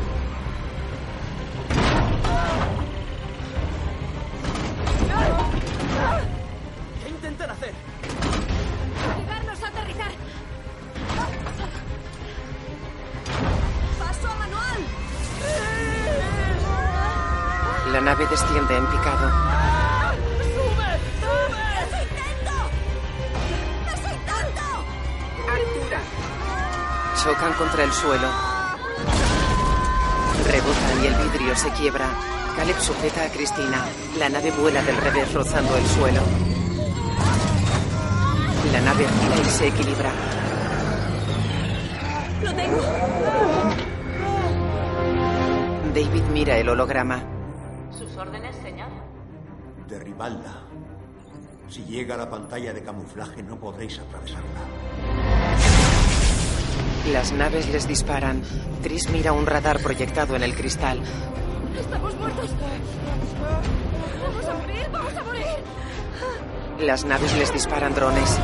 Se quiebra. Caleb sujeta a Cristina. La nave vuela del revés rozando el suelo. La nave gira y se equilibra. ¡Lo tengo! David mira el holograma. ¿Sus órdenes, señor? Derribadla. Si llega a la pantalla de camuflaje no podréis atravesarla. Las naves les disparan. Tris mira un radar proyectado en el cristal. ¡Estamos muertos! ¡Vamos a morir! ¡Vamos a morir! Las naves les disparan drones.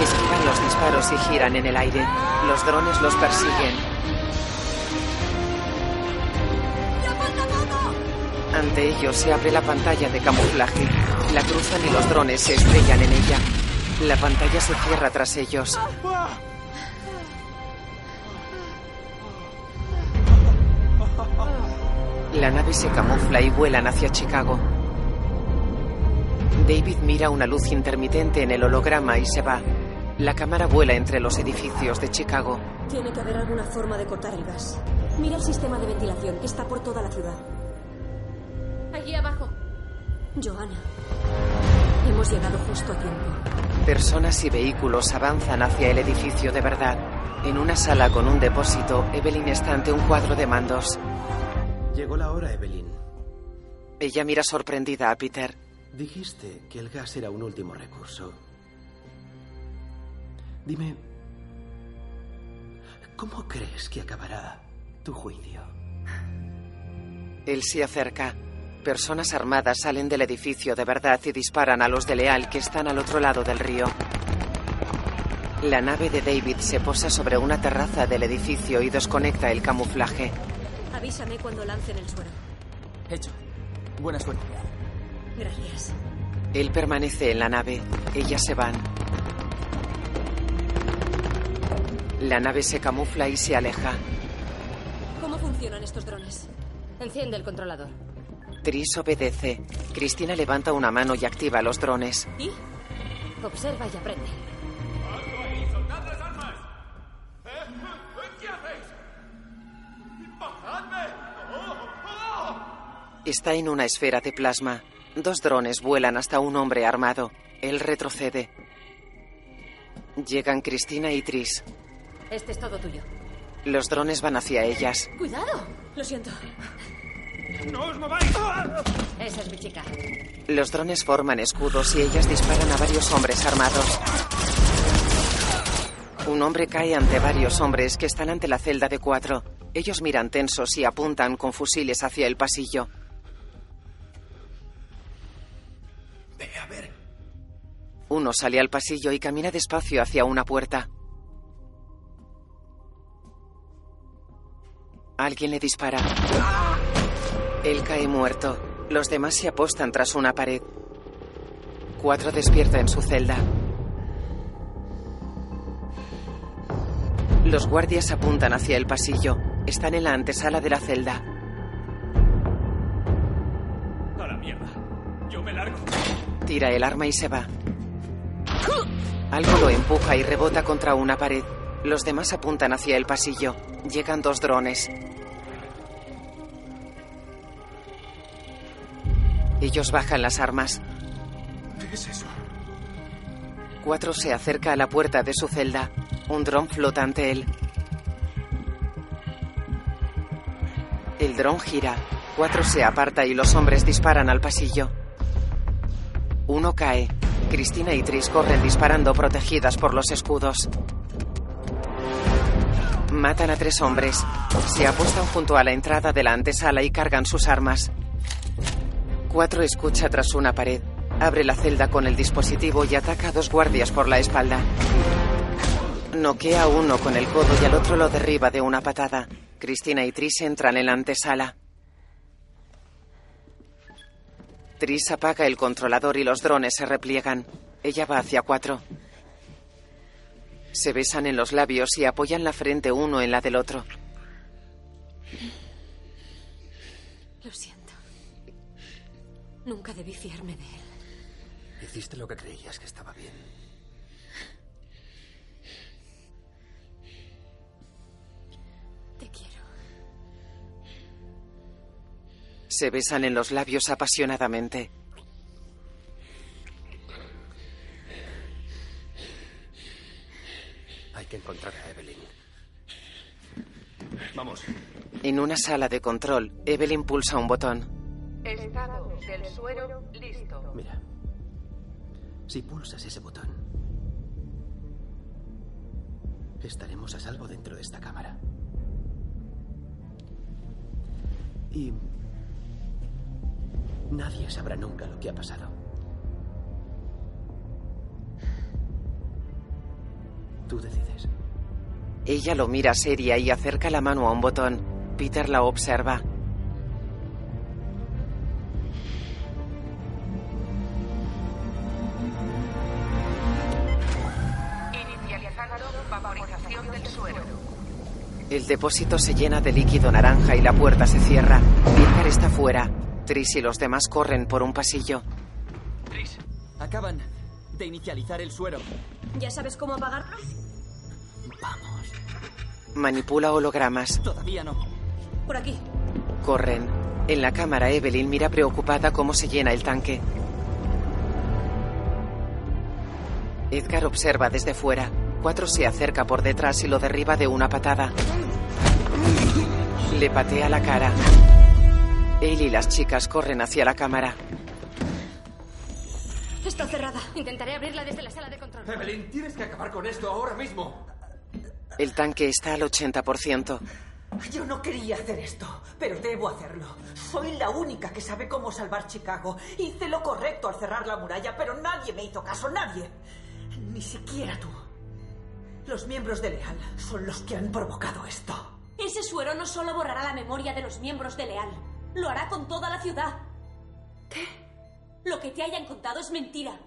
Esquivan los disparos y giran en el aire. Los drones los persiguen. Ante ellos se abre la pantalla de camuflaje. La cruzan y los drones se estrellan en ella. La pantalla se cierra tras ellos. La nave se camufla y vuelan hacia Chicago. David mira una luz intermitente en el holograma y se va. La cámara vuela entre los edificios de Chicago. Tiene que haber alguna forma de cortar el gas. Mira el sistema de ventilación que está por toda la ciudad. Allí abajo. Johanna, hemos llegado justo a tiempo. Personas y vehículos avanzan hacia el edificio de verdad. En una sala con un depósito, Evelyn está ante un cuadro de mandos. Llegó la hora, Evelyn. Ella mira sorprendida a Peter. Dijiste que el gas era un último recurso. Dime, ¿cómo crees que acabará tu juicio? Él se acerca. Personas armadas salen del edificio de verdad y disparan a los de Leal que están al otro lado del río. La nave de David se posa sobre una terraza del edificio y desconecta el camuflaje. Avísame cuando lancen el suero. Hecho. Buena suerte. Gracias. Él permanece en la nave. Ellas se van. La nave se camufla y se aleja. ¿Cómo funcionan estos drones? Enciende el controlador. Tris obedece. Cristina levanta una mano y activa los drones. ¿Y? Observa y aprende. Está en una esfera de plasma. Dos drones vuelan hasta un hombre armado. Él retrocede. Llegan Cristina y Tris. Este es todo tuyo. Los drones van hacia ellas. ¡Cuidado! Lo siento. ¡No os mováis! Esa es mi chica. Los drones forman escudos y ellas disparan a varios hombres armados. Un hombre cae ante varios hombres que están ante la celda de cuatro. Ellos miran tensos y apuntan con fusiles hacia el pasillo. Uno sale al pasillo y camina despacio hacia una puerta. Alguien le dispara. Él cae muerto. Los demás se apostan tras una pared. Cuatro despierta en su celda. Los guardias apuntan hacia el pasillo. Están en la antesala de la celda. A la mierda. Yo me largo. Tira el arma y se va. Algo lo empuja y rebota contra una pared. Los demás apuntan hacia el pasillo. Llegan dos drones. Ellos bajan las armas. ¿Qué es eso? Cuatro se acerca a la puerta de su celda. Un dron flota ante él. El dron gira. Cuatro se aparta y los hombres disparan al pasillo. Uno cae. Cristina y Tris corren disparando protegidas por los escudos. Matan a tres hombres. Se apostan junto a la entrada de la antesala y cargan sus armas. Cuatro escucha tras una pared. Abre la celda con el dispositivo y ataca a dos guardias por la espalda. Noquea a uno con el codo y al otro lo derriba de una patada. Cristina y Tris entran en la antesala. Tris apaga el controlador y los drones se repliegan. Ella va hacia cuatro. Se besan en los labios y apoyan la frente uno en la del otro. Lo siento. Nunca debí fiarme de él. Hiciste lo que creías que estaba bien. Se besan en los labios apasionadamente. Hay que encontrar a Evelyn. Vamos. En una sala de control, Evelyn pulsa un botón. Estado del suero listo. Mira. Si pulsas ese botón, estaremos a salvo dentro de esta cámara. Y nadie sabrá nunca lo que ha pasado. Tú decides. Ella lo mira seria y acerca la mano a un botón. Peter la observa. Inicializando vaporización del suero. El depósito se llena de líquido naranja y la puerta se cierra. Edgar está fuera. Tris y los demás corren por un pasillo. Tris, acaban de inicializar el suero. ¿Ya sabes cómo apagarlo? Manipula hologramas. Todavía no. Por aquí. Corren. En la cámara, Evelyn mira preocupada cómo se llena el tanque. Edgar observa desde fuera. Cuatro se acerca por detrás y lo derriba de una patada. Le patea la cara. Él y las chicas corren hacia la cámara. Está cerrada. Intentaré abrirla desde la sala de control. Evelyn, tienes que acabar con esto ahora mismo. El tanque está al 80%. Yo no quería hacer esto, pero debo hacerlo. Soy la única que sabe cómo salvar Chicago. Hice lo correcto al cerrar la muralla, pero nadie me hizo caso, nadie. Ni siquiera tú. Los miembros de Leal son los que han provocado esto. Ese suero no solo borrará la memoria de los miembros de Leal, lo hará con toda la ciudad. ¿Qué? Lo que te hayan contado es mentira.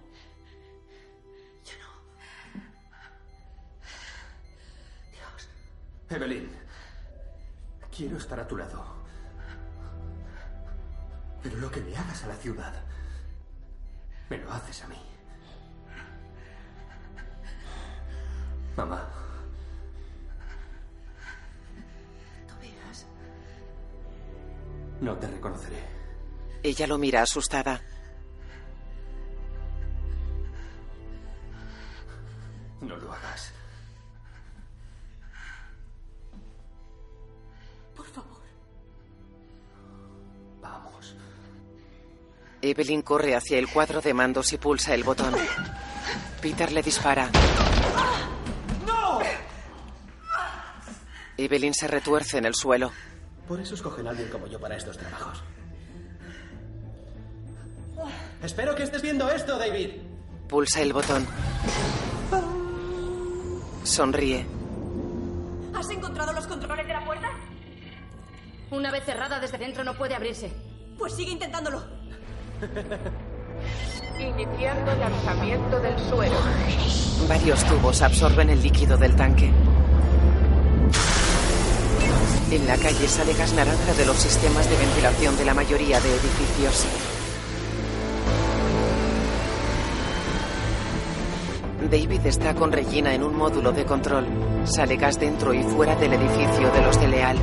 Evelyn, quiero estar a tu lado. Pero lo que le hagas a la ciudad, me lo haces a mí. Mamá. No te reconoceré. Ella lo mira asustada. No lo hagas. Por favor. Vamos. Evelyn corre hacia el cuadro de mandos y pulsa el botón. Peter le dispara. ¡No! Evelyn se retuerce en el suelo. Por eso escogen a alguien como yo para estos trabajos. Espero que estés viendo esto, David. Pulsa el botón. Sonríe. ¿Has encontrado los controles de la puerta? Una vez cerrada desde dentro no puede abrirse. Pues sigue intentándolo. Iniciando lanzamiento del suero. Varios tubos absorben el líquido del tanque. En la calle sale gas naranja de los sistemas de ventilación de la mayoría de edificios. David está con Regina en un módulo de control. Sale gas dentro y fuera del edificio de los de Leal.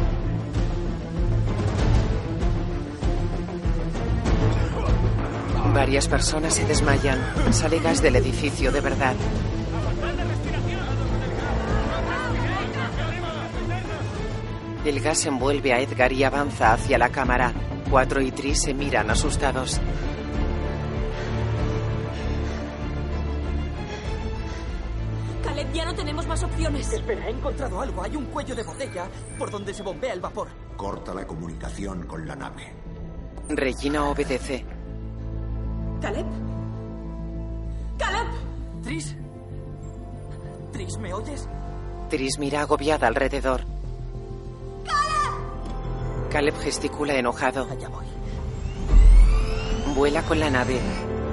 Varias personas se desmayan. Sale gas del edificio de verdad. El gas envuelve a Edgar y avanza hacia la cámara. Cuatro y Tris se miran asustados. Caleb, ya no tenemos más opciones. Espera, he encontrado algo. Hay un cuello de botella por donde se bombea el vapor. Corta la comunicación con la nave. Regina obedece. ¿Caleb? ¡Caleb! Tris. Tris, ¿me oyes? Tris mira agobiada alrededor. Caleb gesticula enojado. Vuela con la nave.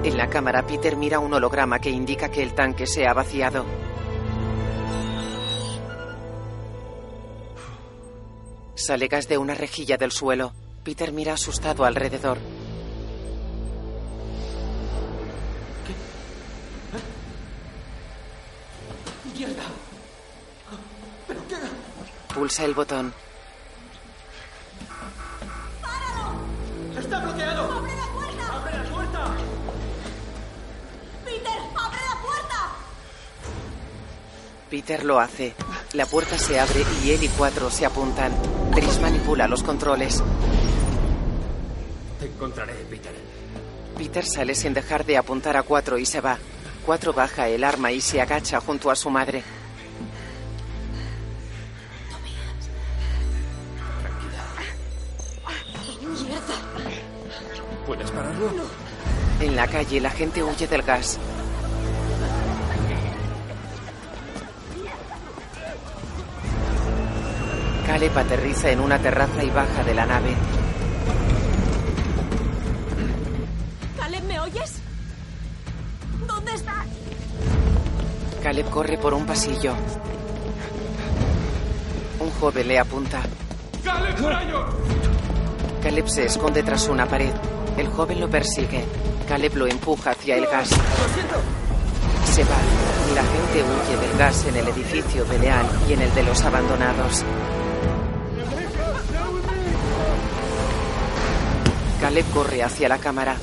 En la cámara, Peter mira un holograma que indica que el tanque se ha vaciado. Sale gas de una rejilla del suelo. Peter mira asustado alrededor. ¡Mierda! ¿Pero qué? Pulsa el botón. ¡Está bloqueado! ¡Abre la puerta! ¡Abre la puerta! ¡Peter, abre la puerta! Peter lo hace. La puerta se abre y él y cuatro se apuntan. Tris manipula los controles. Te encontraré, Peter. Peter sale sin dejar de apuntar a cuatro y se va. Cuatro baja el arma y se agacha junto a su madre. La calle la gente huye del gas. Caleb aterriza en una terraza y baja de la nave. ¿Caleb, me oyes? ¿Dónde estás? Caleb corre por un pasillo. Un joven le apunta. ¡Caleb! Caleb se esconde tras una pared. El joven lo persigue. Caleb lo empuja hacia el gas. Se va. La gente huye del gas en el edificio de Leal y en el de los abandonados. Caleb corre hacia la cámara.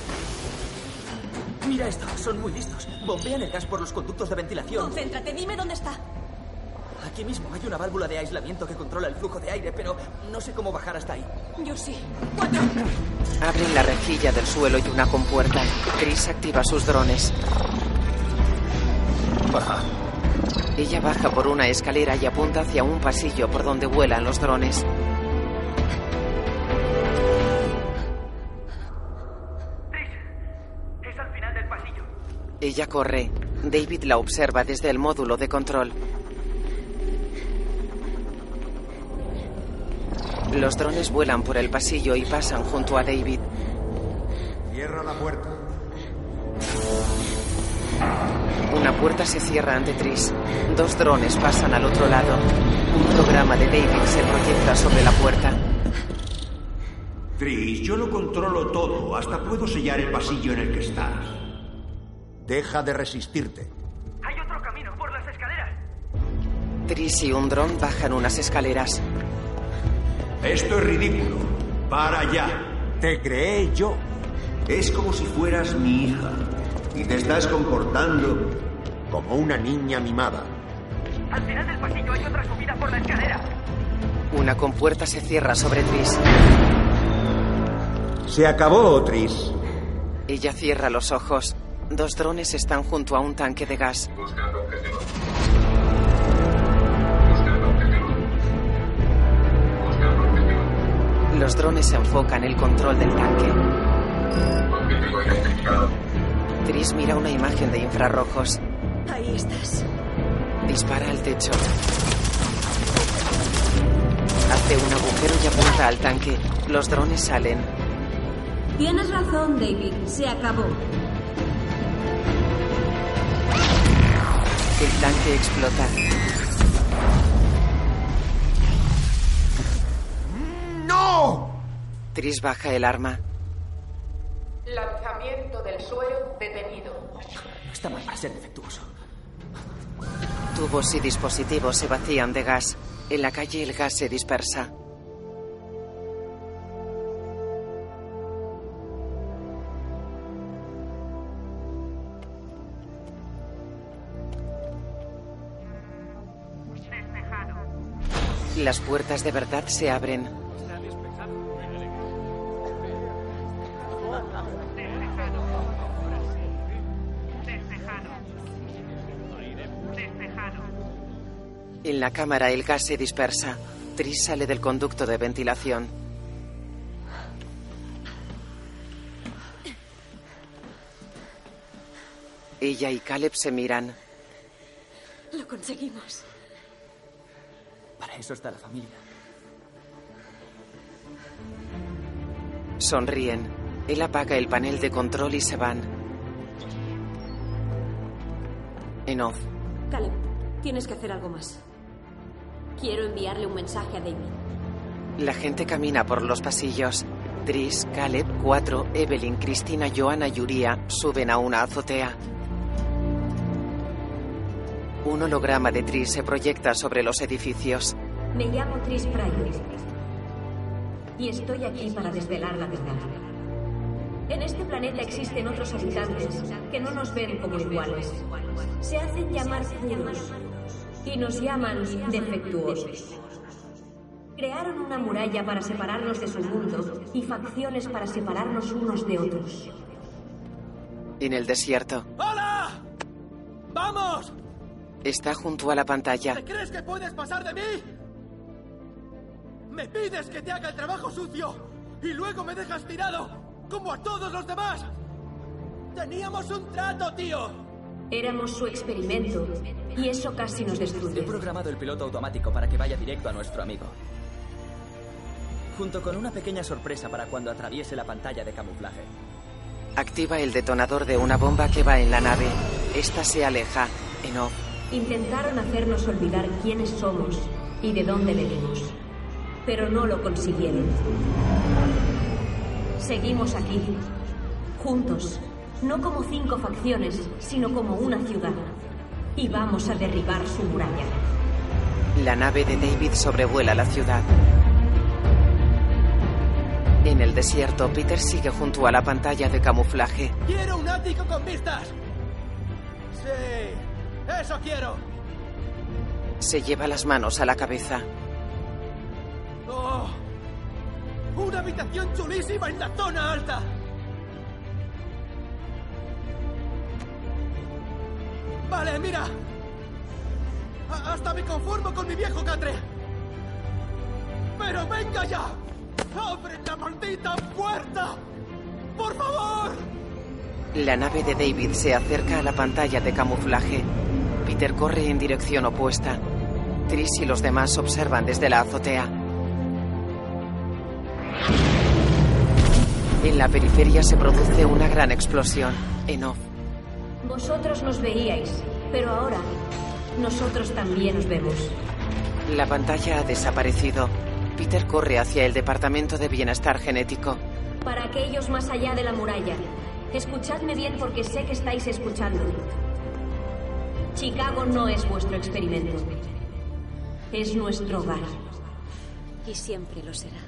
Mira esto, son muy listos. Bombean el gas por los conductos de ventilación. Concéntrate, dime dónde está. Aquí mismo hay una válvula de aislamiento que controla el flujo de aire, pero no sé cómo bajar hasta ahí. Yo sí. Abren la rejilla del suelo y una compuerta. Chris activa sus drones. Baja. Ella baja por una escalera y apunta hacia un pasillo por donde vuelan los drones. Es al final del pasillo. Ella corre. David la observa desde el módulo de control. Los drones vuelan por el pasillo y pasan junto a David. Cierra la puerta. Una puerta se cierra ante Tris. Dos drones pasan al otro lado. Un programa de David se proyecta sobre la puerta. Tris, yo lo controlo todo. Hasta puedo sellar el pasillo en el que estás. Deja de resistirte. Hay otro camino, por las escaleras. Tris y un dron bajan unas escaleras. Esto es ridículo. Para ya. Te creé yo. Es como si fueras mi hija. Y te estás comportando como una niña mimada. Al final del pasillo hay otra subida por la escalera. Una compuerta se cierra sobre Tris. Se acabó, Tris. Ella cierra los ojos. Dos drones están junto a un tanque de gas. Buscando objetivo. Los drones enfocan el control del tanque. Tris mira una imagen de infrarrojos. Ahí estás. Dispara al techo. Hace un agujero y apunta al tanque. Los drones salen. Tienes razón, David. Se acabó. El tanque explota. ¡No! Tris baja el arma. Lanzamiento del suero detenido. No está mal para ser defectuoso. Tubos y dispositivos se vacían de gas. En la calle el gas se dispersa. Las puertas de verdad se abren. En la cámara el gas se dispersa. Tris sale del conducto de ventilación. Ella y Caleb se miran. Lo conseguimos. Para eso está la familia. Sonríen. Él apaga el panel de control y se van. En off. Caleb, tienes que hacer algo más. Quiero enviarle un mensaje a David. La gente camina por los pasillos. Tris, Caleb, 4, Evelyn, Cristina, Joana y Uría suben a una azotea. Un holograma de Tris se proyecta sobre los edificios. Me llamo Tris Pryor. Y estoy aquí para desvelar la verdad. En este planeta existen otros habitantes que no nos ven como iguales. Se hacen llamar puros y nos llaman defectuosos. Crearon una muralla para separarnos de su mundo y facciones para separarnos unos de otros. En el desierto, ¡Hola! ¡Vamos! está junto a la pantalla. ¿Te crees que puedes pasar de mí? Me pides que te haga el trabajo sucio y luego me dejas tirado, como a todos los demás. Teníamos un trato, tío. Éramos su experimento y eso casi nos He destruye. programado el piloto automático para que vaya directo a nuestro amigo. Junto con una pequeña sorpresa para cuando atraviese la pantalla de camuflaje. Activa el detonador de una bomba que va en la nave. Esta se aleja. En off, Intentaron hacernos olvidar quiénes somos y de dónde venimos, pero no lo consiguieron. Seguimos aquí, juntos, no como cinco facciones, sino como una ciudad. Y vamos a derribar su muralla. la nave de David sobrevuela la ciudad. En el desierto, Peter sigue junto a la pantalla de camuflaje. Quiero un ático con vistas. Sí, eso quiero. Se lleva las manos a la cabeza. Oh, una habitación chulísima en la zona alta. Vale, mira. Hasta me conformo con mi viejo catre. Pero venga ya. ¡Abre la maldita puerta! ¡Por favor! La nave de David se acerca a la pantalla de camuflaje. Peter corre en dirección opuesta. Tris y los demás observan desde la azotea. En la periferia se produce una gran explosión. En off, Vosotros nos veíais, pero ahora nosotros también os vemos. la pantalla ha desaparecido. Peter corre hacia el Departamento de Bienestar Genético. Para aquellos más allá de la muralla, escuchadme bien porque sé que estáis escuchando. Chicago no es vuestro experimento. Es nuestro hogar. Y siempre lo será.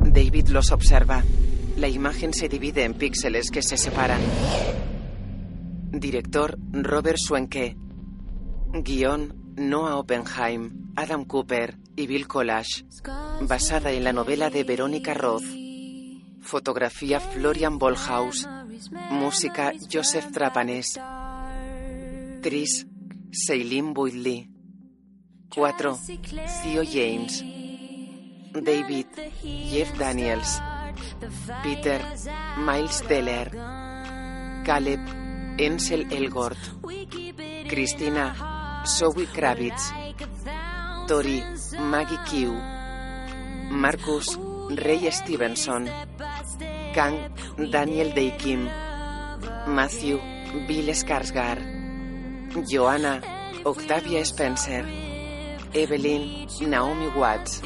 David los observa. La imagen se divide en píxeles que se separan. Director Robert Swenke. Guión Noah Oppenheim, Adam Cooper y Bill Collage. Basada en la novela de Verónica Roth. Fotografía Florian Bolhaus. Música Joseph Trapanes. Tris Ceylin Woodley. 4. Theo James. David Jeff Daniels. Peter Miles Teller. Caleb Ensel Elgort, Cristina, Zoe Kravitz, Tori, Maggie Q, Marcus, Ray Stevenson, Kang, Daniel Day Kim, Matthew, Bill Skarsgar, Joanna, Octavia Spencer, Evelyn, Naomi Watts,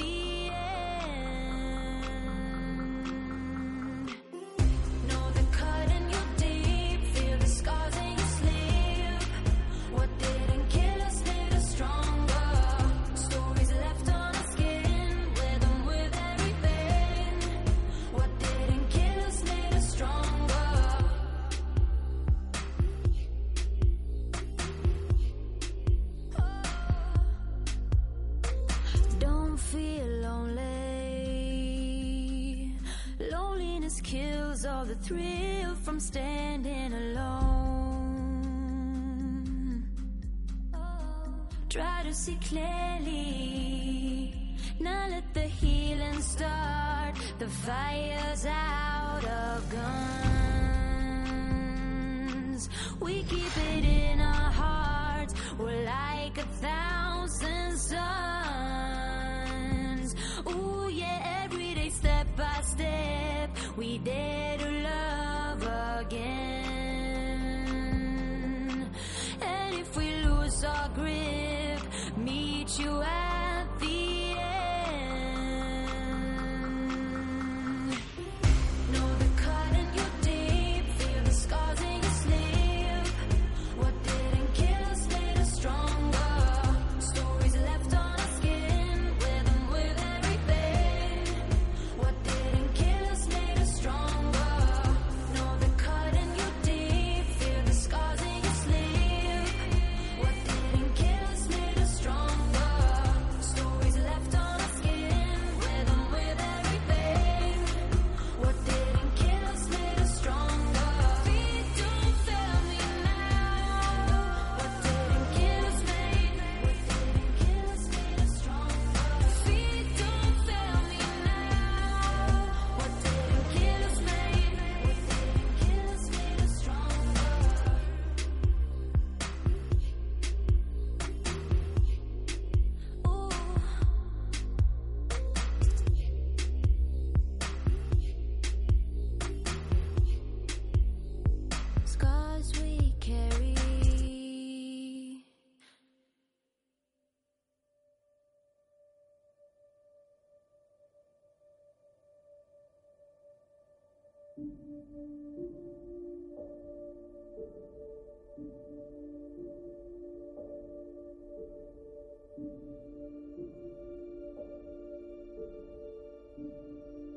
Thank you.